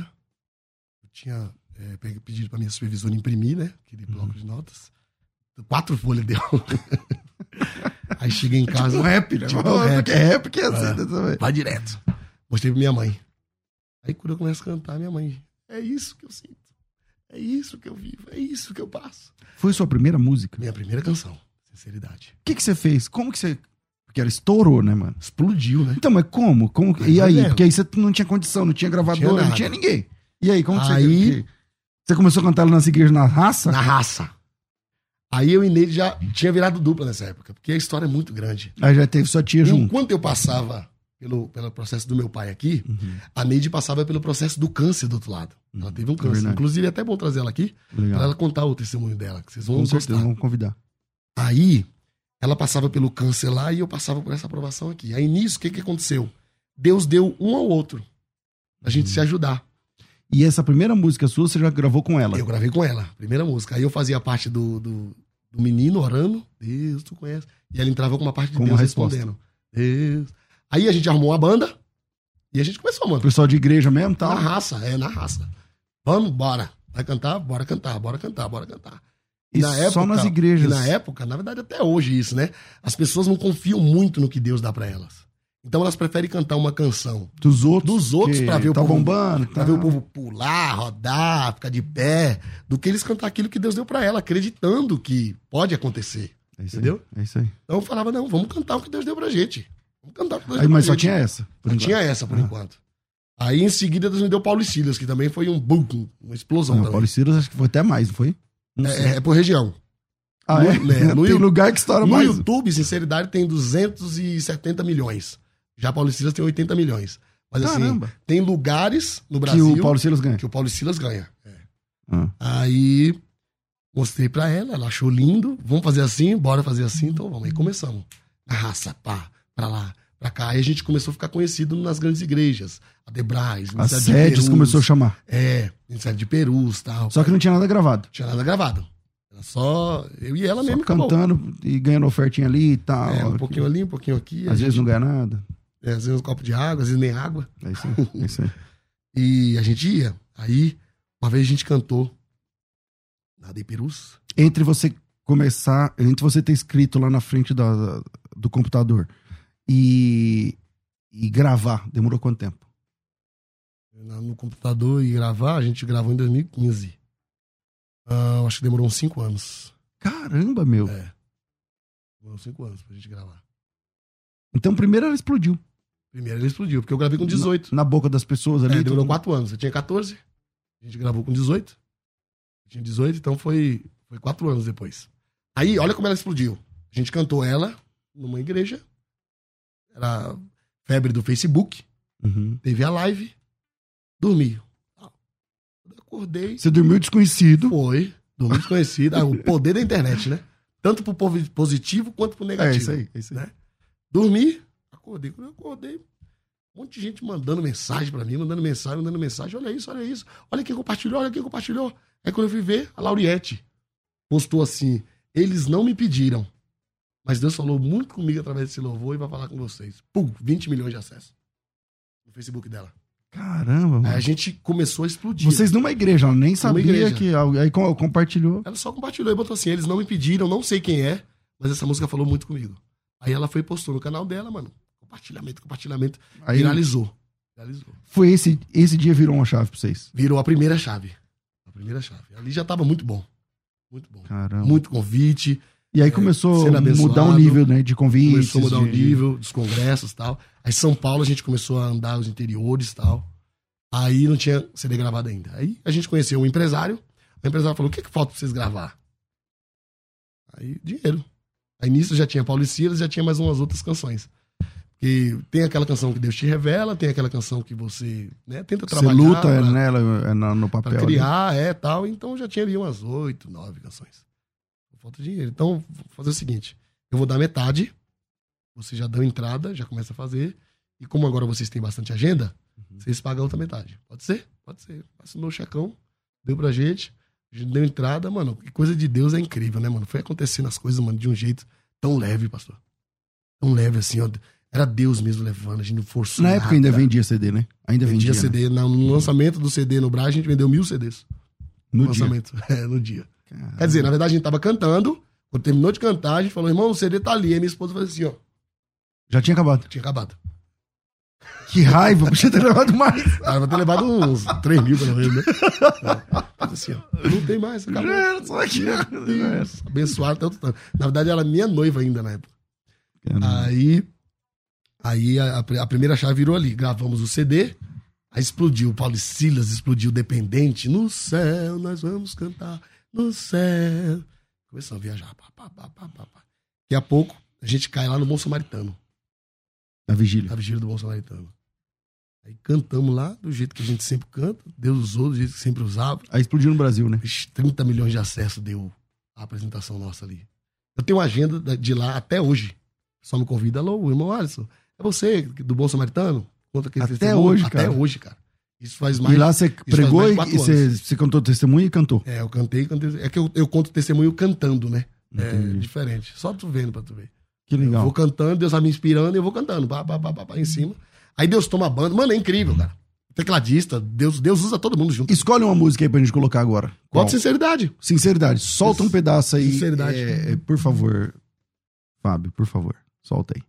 eu tinha é, pe- pedido para minha supervisora imprimir, né? Aquele bloco de notas. Quatro folhas deu. aí cheguei em casa. Tipo um rap, né? Tipo um rap. É rap que é assim, É. também. Vai direto. Mostrei pra minha mãe. Aí quando eu começo a cantar, minha mãe, é isso que eu sinto. É isso que eu vivo, é isso que eu passo. Foi sua primeira música? Minha primeira canção, sinceridade. O que, que você fez? Como que você. Porque ela estourou, né, mano? Explodiu, né? Então, mas como? como... E aí? é. Porque aí você não tinha condição, não tinha gravadora, Tinha não tinha ninguém. E aí, como que Aí- você. Você começou a cantar ela nas igrejas na raça? Na raça. Aí eu e Neide já tinha virado dupla nessa época, porque a história é muito grande. Aí já teve sua tia junto. Enquanto eu passava pelo, pelo processo do meu pai aqui, a Neide passava pelo processo do câncer do outro lado. Ela teve um câncer. verdade. Inclusive, é até bom trazer ela aqui, para ela contar o testemunho dela, que vocês vão Com gostar. certeza, vamos convidar. Aí, ela passava pelo câncer lá e eu passava por essa aprovação aqui. Aí, nisso, o que, que aconteceu? Deus deu um ao outro. A gente se ajudar. E essa primeira música sua, você já gravou com ela? Eu gravei com ela, primeira música. Aí eu fazia parte do, do, do menino orando. Deus, tu conhece. E ela entrava com uma parte de Com Deus respondendo. Deus. Aí a gente arrumou uma banda e a gente começou, O mano. pessoal de igreja mesmo Na tal? raça, é, na raça. Vamos, bora. Vai cantar? Bora cantar, bora cantar, bora cantar. E só nas e igrejas. na época, na verdade até hoje isso, né? As pessoas não confiam muito no que Deus dá pra elas. Então elas preferem cantar uma canção Dos outros. dos outros pra ver o tá povo bombando. Pra tá. ver o povo pular, rodar, ficar de pé, do que eles cantar aquilo que Deus deu pra ela, acreditando que pode acontecer. É entendeu? Aí, é isso aí. Então eu falava, não, vamos cantar o que Deus deu pra gente. Vamos cantar o que Deus Aí, deu mas pra só gente. tinha essa. enquanto. tinha essa, por Ah. enquanto. Aí em seguida Deus me deu Paulo e Silas, que também foi um boom, uma explosão Não. Paulo Silas acho que foi até mais, não foi? É, é por região. ah, é? no- né, no Tem lugar que estoura No mais. YouTube, sinceridade, tem 270 milhões. Já Paulo e Silas tem 80 milhões. Mas Caramba. assim, tem lugares no que Brasil o Paulo Silas ganha. que o Paulo e Silas ganha. É. Ah. Aí mostrei pra ela, ela achou lindo. Vamos fazer assim, bora fazer assim, então vamos. Aí começamos. Na raça, pá, pra lá, pra cá. Aí a gente começou a ficar conhecido nas grandes igrejas. A Debrais, As Ministério de sedes Perus. começou a chamar. É, Ministério de Perus tal. Só que não tinha nada gravado. Não tinha nada gravado. Era só eu e ela Só mesmo. acabou. cantando e ganhando ofertinha ali e tal. É, um pouquinho ali, um pouquinho aqui. Às vezes gente- não ganha nada. é, às vezes um copo de água, às vezes nem água. É isso aí. É isso aí. E a gente ia. Aí, uma vez a gente cantou na de Perus. Entre você começar, entre você ter escrito lá na frente da- do computador e, e gravar, demorou quanto tempo? na- no computador e gravar, a gente gravou em 2015. Ah, eu acho que demorou uns 5 anos. Caramba, meu. É. Demorou 5 anos pra gente gravar. Então primeiro ela explodiu. Primeiro ele explodiu, porque eu gravei com 18. Na boca das pessoas ali. É, demorou tudo- 4 anos. Eu tinha 14, a gente gravou com 18. Eu tinha 18, então foi, foi 4 anos depois. Aí, olha como ela explodiu. A gente cantou ela numa igreja. Era febre do Facebook. Uhum. Teve a live. Dormi. Acordei. Você dormiu desconhecido. Foi. Dormi desconhecido. Ah, o poder da internet, né? Tanto pro positivo quanto pro É negativo. isso aí. É isso aí. Né? Dormi, acordei. Quando eu acordei, um monte de gente mandando mensagem pra mim, mandando mensagem, mandando mensagem. Olha isso, olha isso. Olha quem compartilhou, olha quem compartilhou. Aí quando eu fui ver, a Lauriette postou assim: eles não me pediram, mas Deus falou muito comigo através desse louvor e vai falar com vocês. Pum, 20 milhões de acessos no Facebook dela. Caramba, mano. Aí a gente começou a explodir. Vocês numa igreja, ela nem sabia igreja. que. Aí com- compartilhou. Ela só compartilhou e botou assim: eles não me pediram, não sei quem é, mas essa música falou muito comigo. Aí ela foi e postou no canal dela, mano. Compartilhamento, compartilhamento. Aí Viralizou. Viralizou. foi esse, esse dia virou uma chave pra vocês. Virou a primeira chave. A primeira chave. Ali já tava muito bom. Muito bom. Caramba. Muito convite. E aí É, começou a mudar o nível, né? De convites. Começou a mudar o de- nível dos congressos e tal. Aí São Paulo a gente começou a andar os interiores e tal. Aí não tinha CD gravado ainda. Aí a gente conheceu um empresário. O empresário falou: o que, que falta pra vocês gravar? Aí, dinheiro. Aí nisso já tinha Paulo e Silas, já tinha mais umas outras canções. Porque tem aquela canção que Deus te revela, tem aquela canção que você né, tenta Você trabalhar. luta pra- nela, é, na- no papel. Pra ali. criar, é, tal. Então já tinha ali umas oito, nove canções. Falta dinheiro. Então, vou fazer o seguinte: eu vou dar metade, você já deu entrada, já começa a fazer. E como agora vocês têm bastante agenda, Uhum. vocês pagam a outra metade. Pode ser? Pode ser. Assinou o checão, deu pra gente. A gente deu entrada, mano. Que coisa de Deus é incrível, né, mano? Foi acontecendo as coisas, mano, de um jeito tão leve, pastor. Tão leve assim, ó. Era Deus mesmo levando, a gente não forçou. Na época ainda vendia CD, né? Ainda vendia. vendia CD. Né? No lançamento do CD no Brasil, a gente vendeu mil CDs. No, no lançamento. É, no dia. Caramba. Quer dizer, na verdade, a gente tava cantando. Quando terminou de cantar, a gente falou, irmão, o CD tá ali. Aí minha esposa falou assim, ó. Já tinha acabado? Tinha acabado. Que raiva, podia ter levado mais. Ah, vai ter levado uns 3 mil, pelo menos, né? É. Assim, ó, não tem mais, acabou. Já só aqui. Abençoado tanto, tanto. Na verdade, ela é minha noiva ainda na época. Caramba. Aí Aí a, a, primeira chave virou ali. Gravamos o CD. Aí explodiu. Paulo Silas explodiu Dependente. No céu nós vamos cantar. No céu. Começamos a viajar. Pá, pá, pá, pá, pá. Daqui a pouco a gente cai lá no Bom Samaritano. Na vigília. Na vigília do Bom Samaritano. Aí cantamos lá do jeito que a gente sempre canta. Deus usou do jeito que sempre usava. Aí explodiu no Brasil, né? 30 milhões de acessos deu a apresentação nossa ali. Eu tenho uma agenda de lá até hoje. Só me convida, alô, irmão Alisson. É você, do Bom Samaritano? Conta que Até hoje, Até cara. hoje, cara. Isso faz mais. E lá você pregou e você, você cantou testemunho e cantou? É, eu cantei, cantei. É que eu, eu conto testemunho cantando, né? É Entendi. É diferente. Só tu vendo pra tu ver. Que legal. Eu vou cantando, Deus vai me inspirando e eu vou cantando. Pá, pá, pá, pá, pá, em cima. Aí Deus toma a banda. Mano, é incrível, cara. Tecladista, Deus, Deus usa todo mundo junto. Escolhe uma música aí pra gente colocar agora. Qual? Sinceridade. Sinceridade. Solta um pedaço aí. Sinceridade. É, por favor, Fábio, por favor. Solta aí.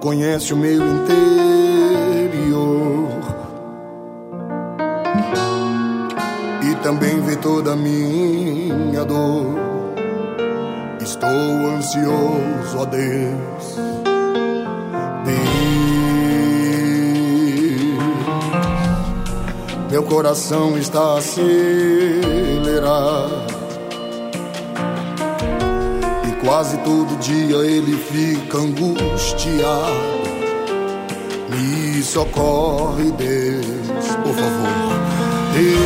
Conhece o meu interior e também vê toda a minha dor. Estou ansioso, Deus. Deus, meu coração está acelerado Quase todo dia ele fica angustiado. Me socorre, Deus, por favor. Deus,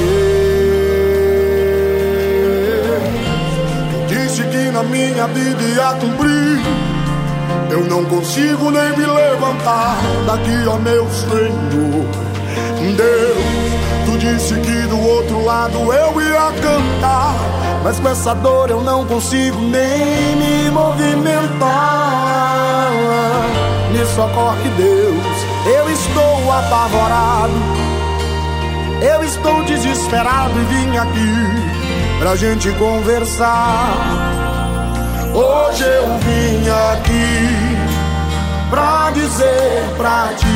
disse que na minha vida ia cumprir. Eu não consigo nem me levantar daqui, ó meu Senhor. Deus, tu disse que do outro lado eu ia cantar mas com essa dor eu não consigo nem me movimentar. Me socorre, Deus, eu estou apavorado. Eu estou desesperado e vim aqui pra gente conversar. Hoje eu vim aqui pra dizer pra ti: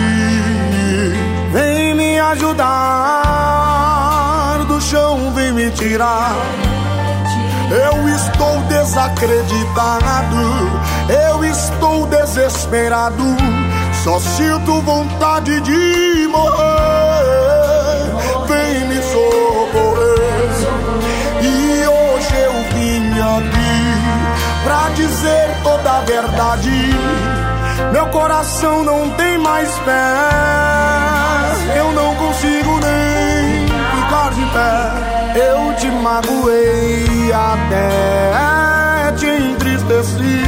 vem me ajudar, do chão vem me tirar eu estou desacreditado, eu estou desesperado, só sinto vontade de morrer. Vem me socorrer. E hoje eu vim aqui pra dizer toda a verdade. Meu coração não tem mais pé, eu não consigo nem ficar de pé eu te magoei até te entristeci,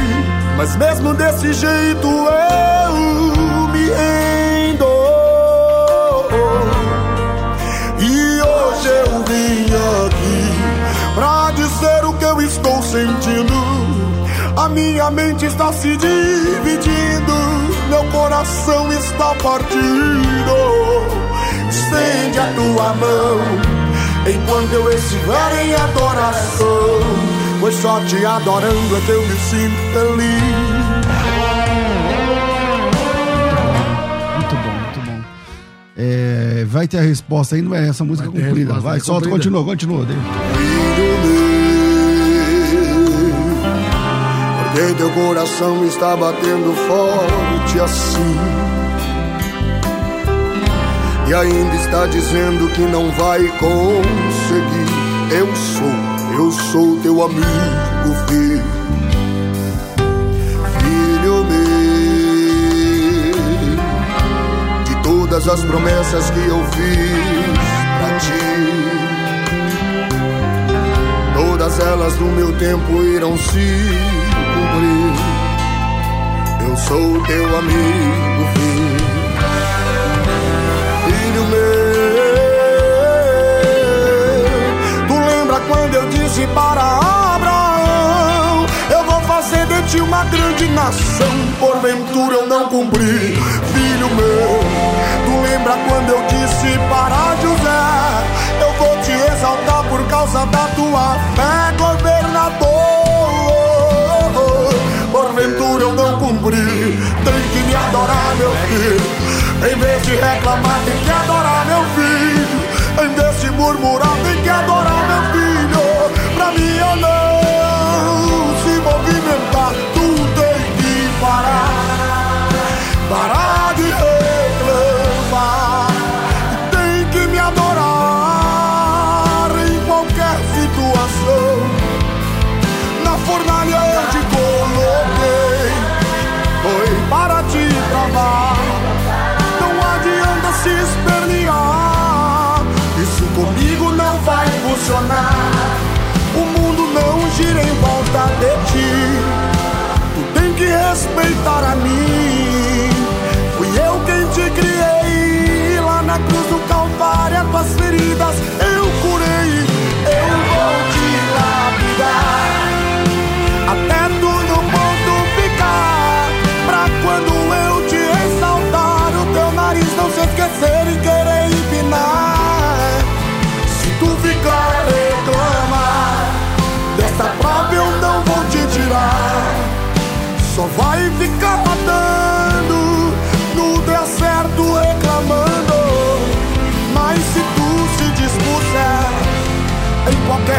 mas mesmo desse jeito eu me rendo. E hoje eu vim aqui pra dizer o que eu estou sentindo. A minha mente está se dividindo, meu coração está partido. Estende a tua mão enquanto eu estiver em adoração. Pois só te adorando é que eu me sinto feliz. Muito bom, muito bom. É, vai ter a resposta aí, não é essa música vai cumprida. Vai, vai solta, continua, continua. Filho porque teu coração está batendo forte assim e ainda está dizendo que não vai conseguir. Eu sou, eu sou teu amigo, filho. Filho meu, de todas as promessas que eu fiz pra ti. Todas elas no meu tempo irão se cumprir. Eu sou teu amigo, filho. Quando eu disse para Abraão: Eu vou fazer de ti uma grande nação. Porventura eu não cumpri, filho meu. Tu lembra quando eu disse para José: Eu vou te exaltar por causa da tua fé, governador. Porventura eu não cumpri, tem que me adorar, meu filho. Em vez de reclamar, tem que adorar,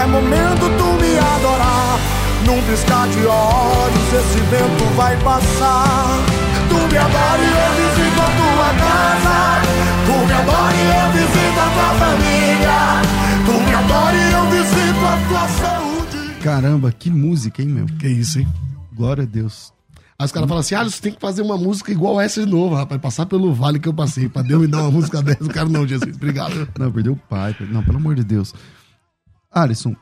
qualquer momento tu me adorar Num piscar de olhos esse vento vai passar Tu me adora e eu visito a tua casa Tu me adora e eu visito a tua família Tu me adora e eu visito a tua saúde Caramba, que música, hein, meu? Que isso, hein? Glória a Deus. Aí os caras falam assim: ah, você tem que fazer uma música igual essa de novo, rapaz. Passar pelo vale que eu passei. Pra Deus me dar uma música dessa. O cara, não, Jesus, obrigado. Não, perdeu o pai. Não, pelo amor de Deus. Alisson,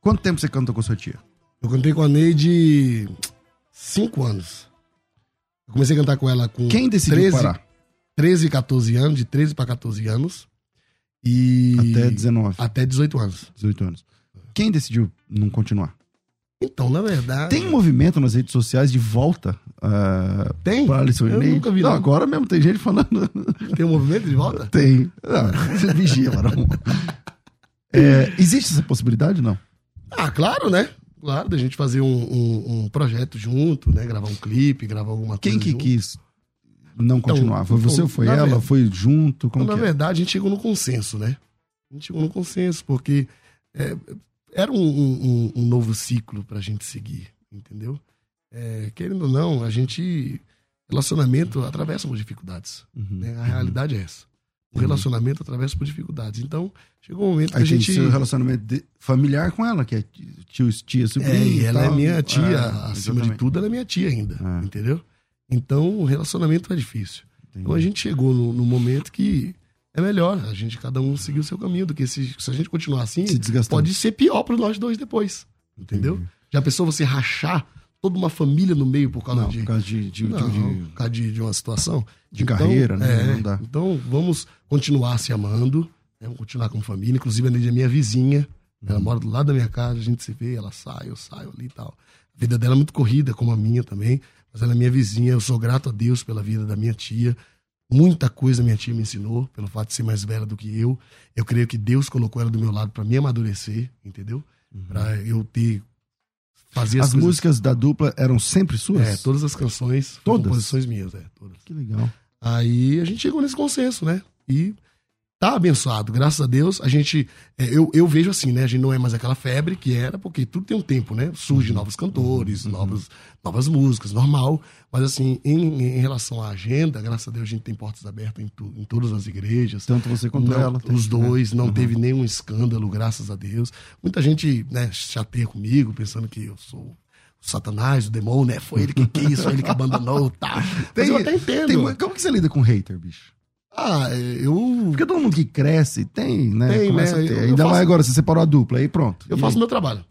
quanto tempo você canta com sua tia? Eu cantei com a Neide cinco anos. Eu comecei a cantar com ela com Quem decidiu 13, parar? 13 e 14 anos, de 13 para 14 anos. E. Até 19, Até 18 anos. 18 anos. Quem decidiu não continuar? Então, na verdade. Tem movimento nas redes sociais de volta uh, Tem? para Alisson Eu nunca vi, não, não. agora mesmo tem gente falando. Tem um movimento de volta? tem. Ah, você vigia, varão. É, existe essa possibilidade, não? Ah, claro, né? Claro, da gente fazer um, um- um projeto junto, né? Gravar um clipe, gravar alguma Quem coisa. que junto. quis não continuar? Foi então, você ou foi ela? verdade- Foi junto? Como Então, na é? verdade, a gente chegou no consenso, né? A gente chegou no consenso, porque é, era um, um- novo ciclo pra gente seguir, entendeu? É, querendo ou não, a gente. Relacionamento atravessa por dificuldades. Uhum. né? A realidade é essa. O relacionamento atravessa por dificuldades. Então, chegou um momento que a tem gente. seu relacionamento de- familiar com ela, que é tio, tia, sobrinho. É, e ela é tal. minha tia, É, acima exatamente. de tudo, ela é minha tia ainda, É. entendeu? Então, o relacionamento é difícil. Entendi. Então, a gente chegou no, no momento que é melhor a gente, cada um, seguir o seu caminho, do que se, se a gente continuar assim, Se pode ser pior para nós dois depois, entendeu? Entendi. Já pensou você rachar toda uma família no meio por causa Não, de... por causa de, de, Não, de- por causa de, de uma situação. de carreira, né? é, Não dá. Então, vamos continuar se amando, né? vamos continuar como família. Inclusive, a Neide é minha vizinha. Ela Uhum. mora do lado da minha casa, a gente se vê, ela sai, eu saio ali e tal. A vida dela é muito corrida, como a minha também. Mas ela é minha vizinha, eu sou grato a Deus pela vida da minha tia. Muita coisa minha tia me ensinou, pelo fato de ser mais velha do que eu. Eu creio que Deus colocou ela do meu lado para me amadurecer, entendeu? Pra eu ter. Uhum. As coisas- músicas da dupla eram sempre suas? É, todas as canções. Todas? Composições minhas, é, todas. Que legal. Aí a gente chegou nesse consenso, né? E tá abençoado, graças a Deus. A gente, é, eu, eu vejo assim, né? A gente não é mais aquela febre que era, porque tudo tem um tempo, né? Surge uhum. novos cantores, uhum. novos, novas músicas, normal. Mas assim, em, em, relação à agenda, graças a Deus a gente tem portas abertas em, tu, em todas as igrejas. Tanto você quanto não, ela. Os dois, né? não uhum. teve nenhum escândalo, graças a Deus. Muita gente, né, chateia comigo, pensando que eu sou Satanás, o demônio, né? Foi ele que quis, foi ele que abandonou, tá. Tem, Mas eu até entendo. Tem, como que você lida com hater, bicho? Ah, eu. Porque todo mundo que cresce tem, né? Tem, Começa né? a ter. Eu, Ainda faço... mais agora, você separou a dupla, aí pronto. Eu faço meu trabalho.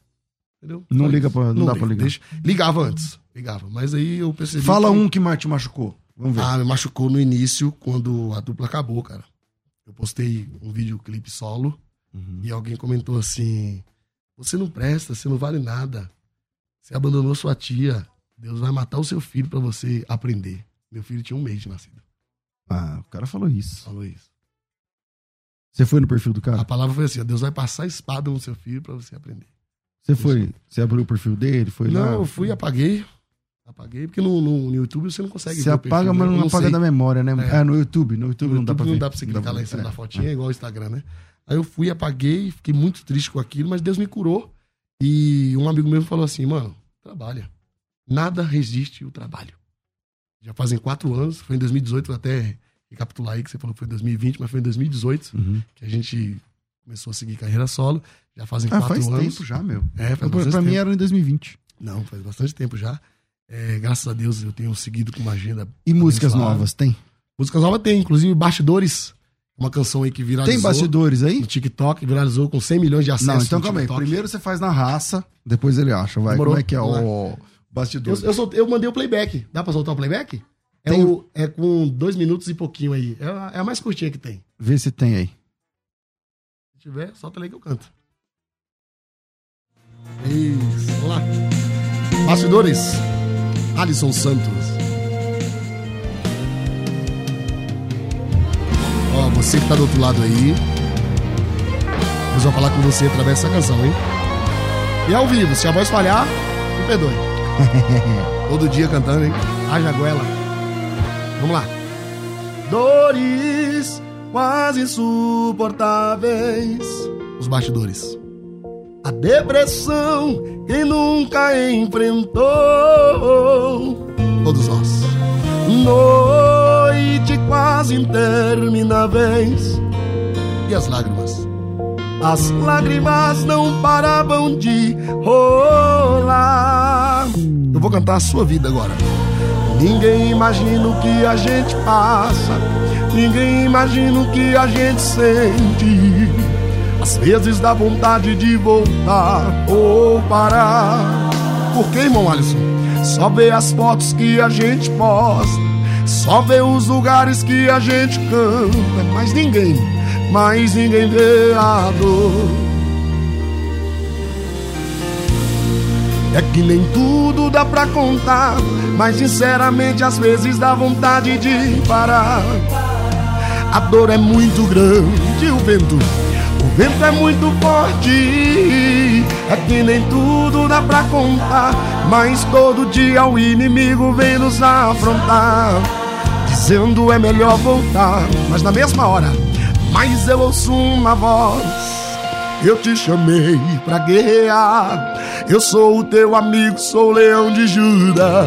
Entendeu? Não liga pra, não, não dá liga, pra ligar. Deixa... Ligava antes. Ligava. Mas aí eu percebi. Fala que... um que te machucou. Vamos ver. Ah, me machucou no início, quando a dupla acabou, cara. Eu postei um videoclipe solo uhum. e alguém comentou assim: Você não presta, você não vale nada. Você abandonou sua tia. Deus vai matar o seu filho para você aprender. Meu filho tinha um mês de nascido. Ah, o cara falou isso. Falou isso. Você foi no perfil do cara? A palavra foi assim: Deus vai passar a espada no seu filho para você aprender. Você foi? Você abriu o perfil dele? Foi não, lá? eu fui e apaguei. Apaguei, porque no, no, YouTube você não consegue Você apaga, mas né? não, apaga sei. da memória, né? É. é, no YouTube. No YouTube, no não, dá pra não dá pra você clicar lá em cima é. da fotinha, é igual o Instagram, né? Aí eu fui, apaguei, fiquei muito triste com aquilo, mas Deus me curou. E um amigo meu falou assim, mano, trabalha. Nada resiste o trabalho. Já fazem quatro anos, foi em 2018, vou até recapitular aí, que você falou que foi em 2020, mas foi em 2018 uhum. que a gente começou a seguir carreira solo. Já fazem ah, quatro faz anos. tempo já, meu. É, faz pra, pra mim era em 2020. Não, faz bastante tempo já. É, graças a Deus eu tenho seguido com uma agenda. E músicas novas, tem? Músicas novas tem, inclusive Bastidores. Uma canção aí que viralizou. Tem bastidores aí? No TikTok, viralizou com 100 milhões de acessos. Não, então calma aí. Primeiro você faz na raça, depois ele acha, vai. Demorou. Como é que é o bastidor? Eu, eu, eu, mandei o playback. Dá pra soltar o playback? É, o, é com dois minutos e pouquinho aí. É a, é a mais curtinha que tem. Vê se tem aí. Se tiver, solta aí que eu canto. Isso, lá. Bastidores, Alisson Santos. Ó, você que tá do outro lado aí. Deus vai falar com você através dessa canção, hein? E ao vivo, se a voz falhar, me perdoe. Todo dia cantando, hein? Haja goela. Vamos lá. Dores quase insuportáveis. Os bastidores. A depressão, quem nunca enfrentou? Todos nós. Noite quase intermináveis. E as lágrimas? As lágrimas não paravam de rolar. Eu vou cantar a sua vida agora. Ninguém imagina o que a gente passa. Ninguém imagina o que a gente sente. Às vezes dá vontade de voltar ou parar. Por que, irmão Alisson? Só vê as fotos que a gente posta, só vê os lugares que a gente canta, mas ninguém, mas ninguém vê a dor. É que nem tudo dá pra contar, mas sinceramente às vezes dá vontade de parar. A dor é muito grande, o vento o vento é muito forte, é que nem tudo dá pra contar. Mas todo dia o inimigo vem nos afrontar, dizendo é melhor voltar. Mas na mesma hora, mas eu ouço uma voz. Eu te chamei pra guerrear. Eu sou o teu amigo, sou o leão de Judá.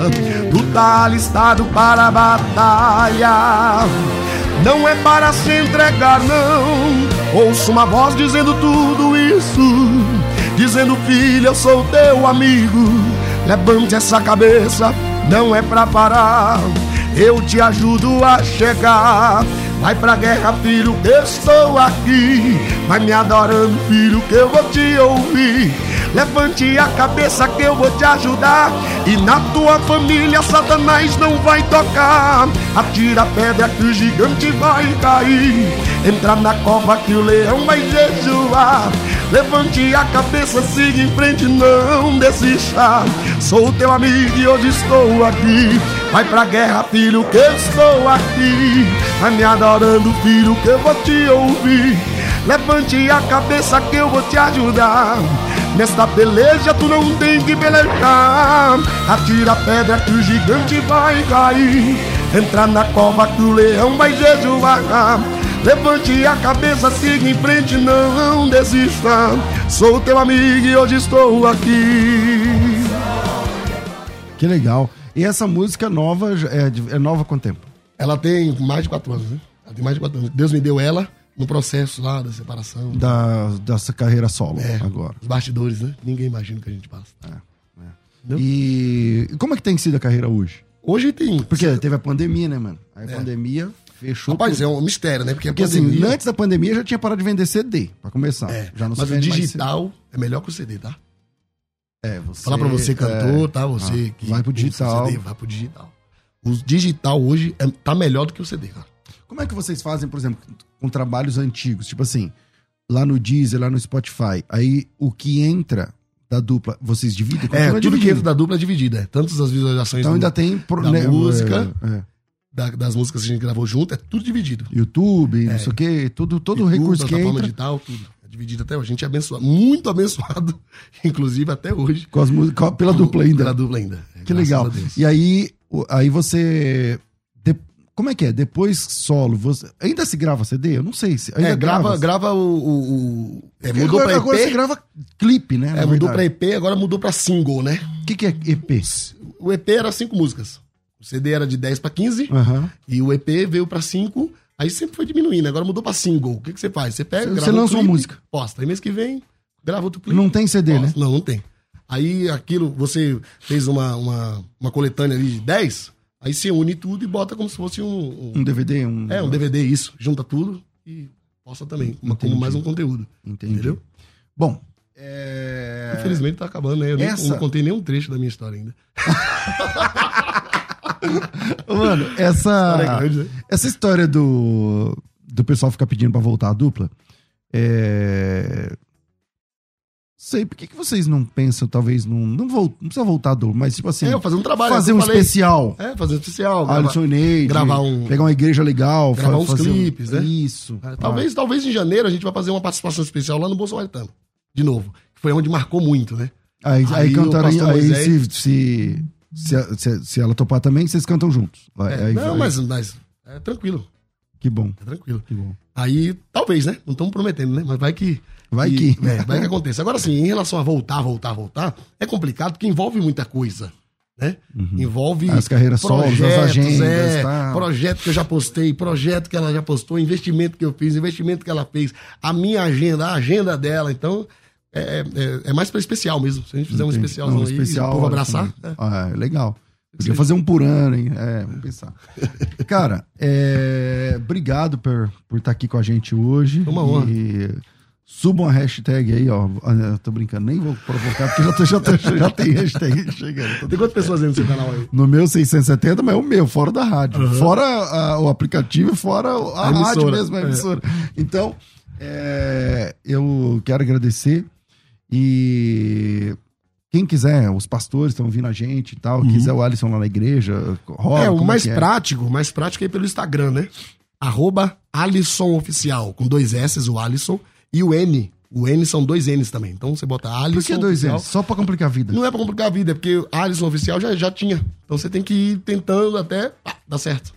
Tu tá listado para a batalha. Não é para se entregar, não. Ouço uma voz dizendo tudo isso. Dizendo, filho, eu sou teu amigo. Levante essa cabeça, não é pra parar. Eu te ajudo a chegar. Vai pra guerra, filho, que eu estou aqui. Vai me adorando, filho, que eu vou te ouvir. Levante a cabeça que eu vou te ajudar. E na tua família Satanás não vai tocar. Atira a pedra que o gigante vai cair. Entra na cova que o leão vai jejuar. Levante a cabeça, siga em frente, não desista. Sou teu amigo e hoje estou aqui. Vai pra guerra, filho, que eu estou aqui. Vai me adorando, filho, que eu vou te ouvir. Levante a cabeça que eu vou te ajudar. Nesta peleja tu não tem que pelejar. Atira a pedra que o gigante vai cair. Entra na cova que o leão vai jejuar. Levante a cabeça, siga em frente, não desista. Sou teu amigo e hoje estou aqui. Que legal. E essa música nova é, é nova há quanto tempo? Ela tem mais de quatro anos, né? Ela tem mais de quatro anos. Deus me deu ela no processo lá da separação. Da, dessa carreira solo é, agora. Os bastidores, né? Ninguém imagina o que a gente passa. É, é. E como é que tem sido a carreira hoje? Hoje tem. Porque teve a pandemia, né, mano? Aí a é. pandemia fechou. Rapaz, tudo. é um mistério, né? Porque, Porque assim, pandemia... assim, antes da pandemia já tinha parado de vender CD, pra começar. É, já não mas o digital é melhor que o CD, tá? É, você. Falar pra você, cantor, é, tá? Você ah, que. Vai pro digital. CD, vai pro digital. O digital hoje é, tá melhor do que o CD, cara. Como é que vocês fazem, por exemplo, com trabalhos antigos? Tipo assim, lá no Deezer, lá no Spotify, aí o que entra da dupla, vocês dividem? É, tudo dividido. que entra da dupla é dividido, é. Tantas as visualizações então do, ainda tem pro, da né, música, é, é. Da, das músicas que a gente gravou junto, é tudo dividido. YouTube, não é. sei o quê, tudo, todo YouTube, recurso que entra. digital, tudo dividido até hoje. A gente é abençoado, muito abençoado, inclusive até hoje. Com as músicas, pela dupla ainda. Pela dupla ainda. Que legal. E aí, aí você. De, como é que é? Depois solo, você. Ainda se grava CD? Eu não sei. Se, ainda é, grava, grava o. o, o é, mudou agora, pra EP. Agora você grava clipe, né? É, mudou pra EP, agora mudou pra single, né? O que, que é EP? O EP era cinco músicas. O CD era de 10 para 15 uhum. e o EP veio para 5 Aí sempre foi diminuindo, agora mudou pra single. O que, que você faz? Você pega, você, grava você lança um uma música. Posta. Aí mês que vem, grava outro clipe. Não tem CD, posta. né? Não, não tem. Aí aquilo, você fez uma, uma, uma coletânea ali de 10, aí você une tudo e bota como se fosse um. Um, um DVD, um. É, um DVD, isso. Junta tudo e posta também, Entendi. como mais um conteúdo. Entendi. Entendeu? Bom. É... Infelizmente tá acabando, né? Eu Essa... nem, não contei nenhum trecho da minha história ainda. Mano, essa. Essa história do, do pessoal ficar pedindo pra voltar a dupla. É. Sei, por que, que vocês não pensam, talvez, num. Não, não precisa voltar a dupla, mas tipo assim. É, fazer um trabalho. Fazer um falei. especial. É, fazer um especial. Alisson Neide, gravar um. Pegar uma igreja legal. Gravar uns clipes, um, né? Isso. É, talvez, ah. talvez em janeiro a gente vai fazer uma participação especial lá no Bolsonaro. De novo. Que foi onde marcou muito, né? Aí, aí, aí cantaram. Aí se, se se, se, se, ela topar também, vocês cantam juntos. É, aí, não, aí... mas, mas é tranquilo. Que bom. É tranquilo. Que bom. Aí, talvez, né? Não estamos prometendo, né? Mas vai que. Vai que. que é, vai que aconteça. Agora, sim, em relação a voltar, voltar, voltar, é complicado porque envolve muita coisa. Né? Uhum. Envolve as carreiras solos, as agendas, é, tá. projeto que eu já postei, projeto que ela já postou, investimento que eu fiz, investimento que ela fez, a minha agenda, a agenda dela. Então, é, é, é mais para especial mesmo. Se a gente fizer Entendi. um especial um aí, especial, o povo abraçar. É. Ah, é legal. Podia fazer um por ano, hein? É, vamos pensar. Cara, é... obrigado por, por estar aqui com a gente hoje. Uma honra. E subam a hashtag aí, ó. Ah, eu tô brincando, nem vou provocar, porque já, tô, já, tô, já tem hashtag chegando. Tem quantas pessoas aí no seu canal aí? No meu 670, mas é o meu, fora da rádio. Uhum. Fora a, o aplicativo, fora a, a rádio mesmo, a emissora. É. Então, é, eu quero agradecer e quem quiser, os pastores estão vindo a gente e tal, uhum. quiser o Alisson lá na igreja, rola. É, o mais é? prático, mais prático é pelo Instagram, né? Arroba Alisson Oficial, com dois S, o Alisson, e o N. O N são dois N's também. Então você bota Alisson. Por que dois N's? Só pra complicar a vida. Não é pra complicar a vida, é porque Alisson Oficial já, já tinha. Então você tem que ir tentando até ah, dar certo.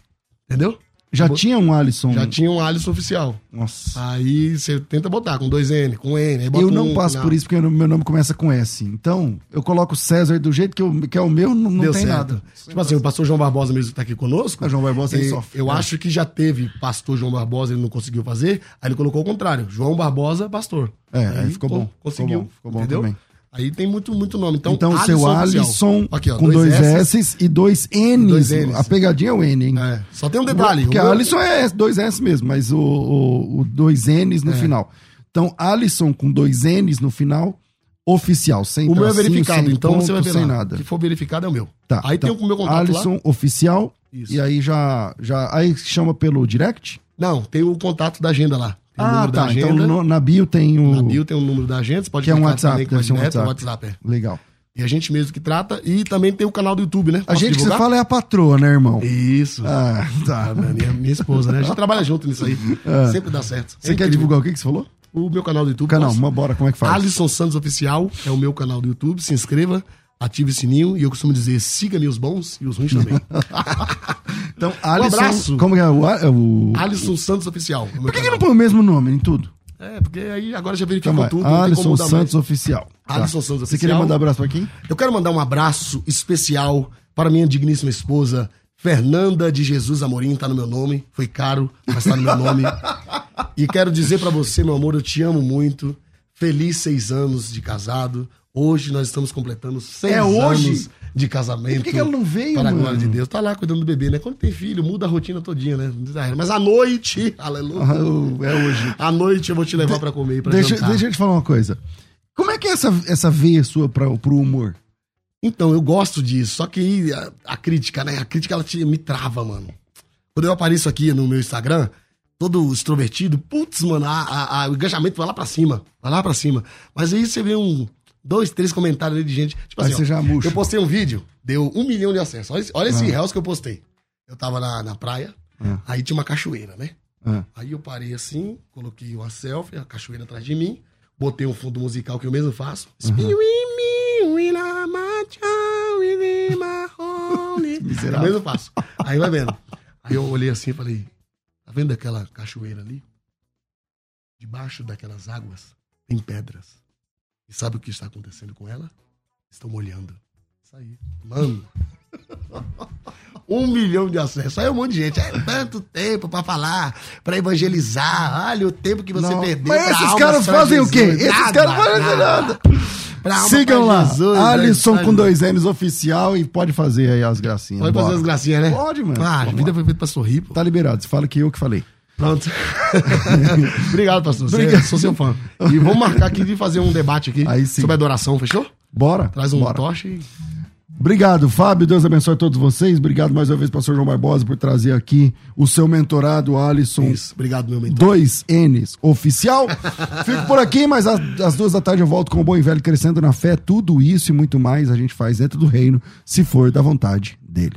Entendeu? Já tinha um Alisson. Já tinha um Alisson oficial. Nossa. Aí você tenta botar com dois N, com N. eu não um, passo por isso porque meu nome começa com S. Então, eu coloco César do jeito que, eu, que é o meu, não, não tem certo. nada. Tipo assim, o pastor João Barbosa mesmo que tá aqui conosco. O João Barbosa ele sofre. Eu é. acho que já teve pastor João Barbosa, ele não conseguiu fazer. Aí ele colocou o contrário. João Barbosa, pastor. É, aí, aí ficou bom. Conseguiu. Ficou bom, ficou bom entendeu? também. Aí tem muito, muito nome. Então, então Alisson seu Alisson Aqui, ó, com dois, S S's e dois N's. Dois N's. A pegadinha é o N, hein? É. Só tem um detalhe. Porque meu... Alisson é dois S mesmo, mas o, o, o dois N's no é. final. Então, Alisson com dois N's no final, oficial, sem O meu é verificado, então ponto, você vai ver sem nada. Se for verificado, é o meu. Tá. Aí então, tem o meu contato Alisson lá. oficial. Isso. E aí já, já. Aí chama pelo direct? Não, tem o contato da agenda lá. Tem ah, tá. Então no, na bio tem o. Na bio tem o número da agenda, você pode que é um WhatsApp, também, que um WhatsApp. WhatsApp é. Legal. E a gente mesmo que trata. E também tem o canal do YouTube, né? Posso a gente divulgar? que você fala é a patroa, né, irmão? Isso. Ah, tá. A minha, minha esposa, né? A gente trabalha junto nisso aí. Ah. Sempre dá certo. Você quer divulgar o que, que você falou? O meu canal do YouTube. Canal, uma bora, como é que faz? Alisson Santos Oficial é o meu canal do YouTube. Se inscreva, ative o sininho e eu costumo dizer, siga-me os bons e os ruins também. Então, Alisson. Um abraço. Como é o, o. Alisson Santos Oficial. Por que, que não põe o mesmo nome em tudo? É, porque aí agora já verificou então, tudo. Alisson Santos mais. Oficial. Tá. Alisson Santos Oficial. Você queria mandar um abraço pra quem? Eu quero mandar um abraço especial para minha digníssima esposa, Fernanda de Jesus Amorim, tá no meu nome. Foi caro, mas tá no meu nome. e quero dizer para você, meu amor, eu te amo muito. Feliz seis anos de casado. Hoje nós estamos completando seis é hoje? anos de casamento. por que, que ela não veio, Para mano? a glória de Deus. Tá lá cuidando do bebê, né? Quando tem filho, muda a rotina todinha, né? Mas à noite, aleluia. Ah, é hoje. À noite eu vou te levar de, para comer, pra deixa, jantar. Deixa eu te falar uma coisa. Como é que é essa, essa veia sua pra, pro humor? Então, eu gosto disso. Só que a, a crítica, né? A crítica, ela te, me trava, mano. Quando eu apareço aqui no meu Instagram, todo extrovertido, putz, mano, a, a, a, o engajamento vai lá pra cima. Vai lá pra cima. Mas aí você vê um dois, três comentários ali de gente. Tipo assim, você ó, já murcha. eu postei um vídeo, deu um milhão de acessos. Olha, olha esse ah. que eu postei. Eu tava na, na praia, ah. aí tinha uma cachoeira, né? Ah. Aí eu parei assim, coloquei uma selfie, a cachoeira atrás de mim, botei um fundo musical que eu mesmo faço. Uhum. eu mesmo faço. Aí vai vendo. Aí eu olhei assim e falei, tá vendo aquela cachoeira ali? Debaixo daquelas águas tem pedras. E sabe o que está acontecendo com ela? Estão molhando. Isso aí. Mano. um milhão de acessos. Aí um monte de gente. É tanto tempo pra falar, pra evangelizar. Olha o tempo que você Não. perdeu. Mas esses caras fazem Jesus. o quê? Nada, esses caras fazem nada. nada. Sigam lá. Jesus, Alisson né? com dois M's oficial e pode fazer aí as gracinhas. Pode Bora. fazer as gracinhas, né? Pode, mano. Ah, a vida foi feita pra sorrir. Pô. Tá liberado. Você fala que eu que falei. Pronto. Obrigado, pastor. Obrigado. Sou seu fã. E vamos marcar aqui de fazer um debate aqui sobre adoração, fechou? Bora. Traz um bora. toche e... Obrigado, Fábio. Deus abençoe todos vocês. Obrigado mais uma vez, pastor João Barbosa, por trazer aqui o seu mentorado, Alisson. Isso. Obrigado, meu mentor. Dois N's oficial. Fico por aqui, mas às, às duas da tarde eu volto com o Bom e Velho Crescendo na Fé. Tudo isso e muito mais a gente faz dentro do reino, se for da vontade dele.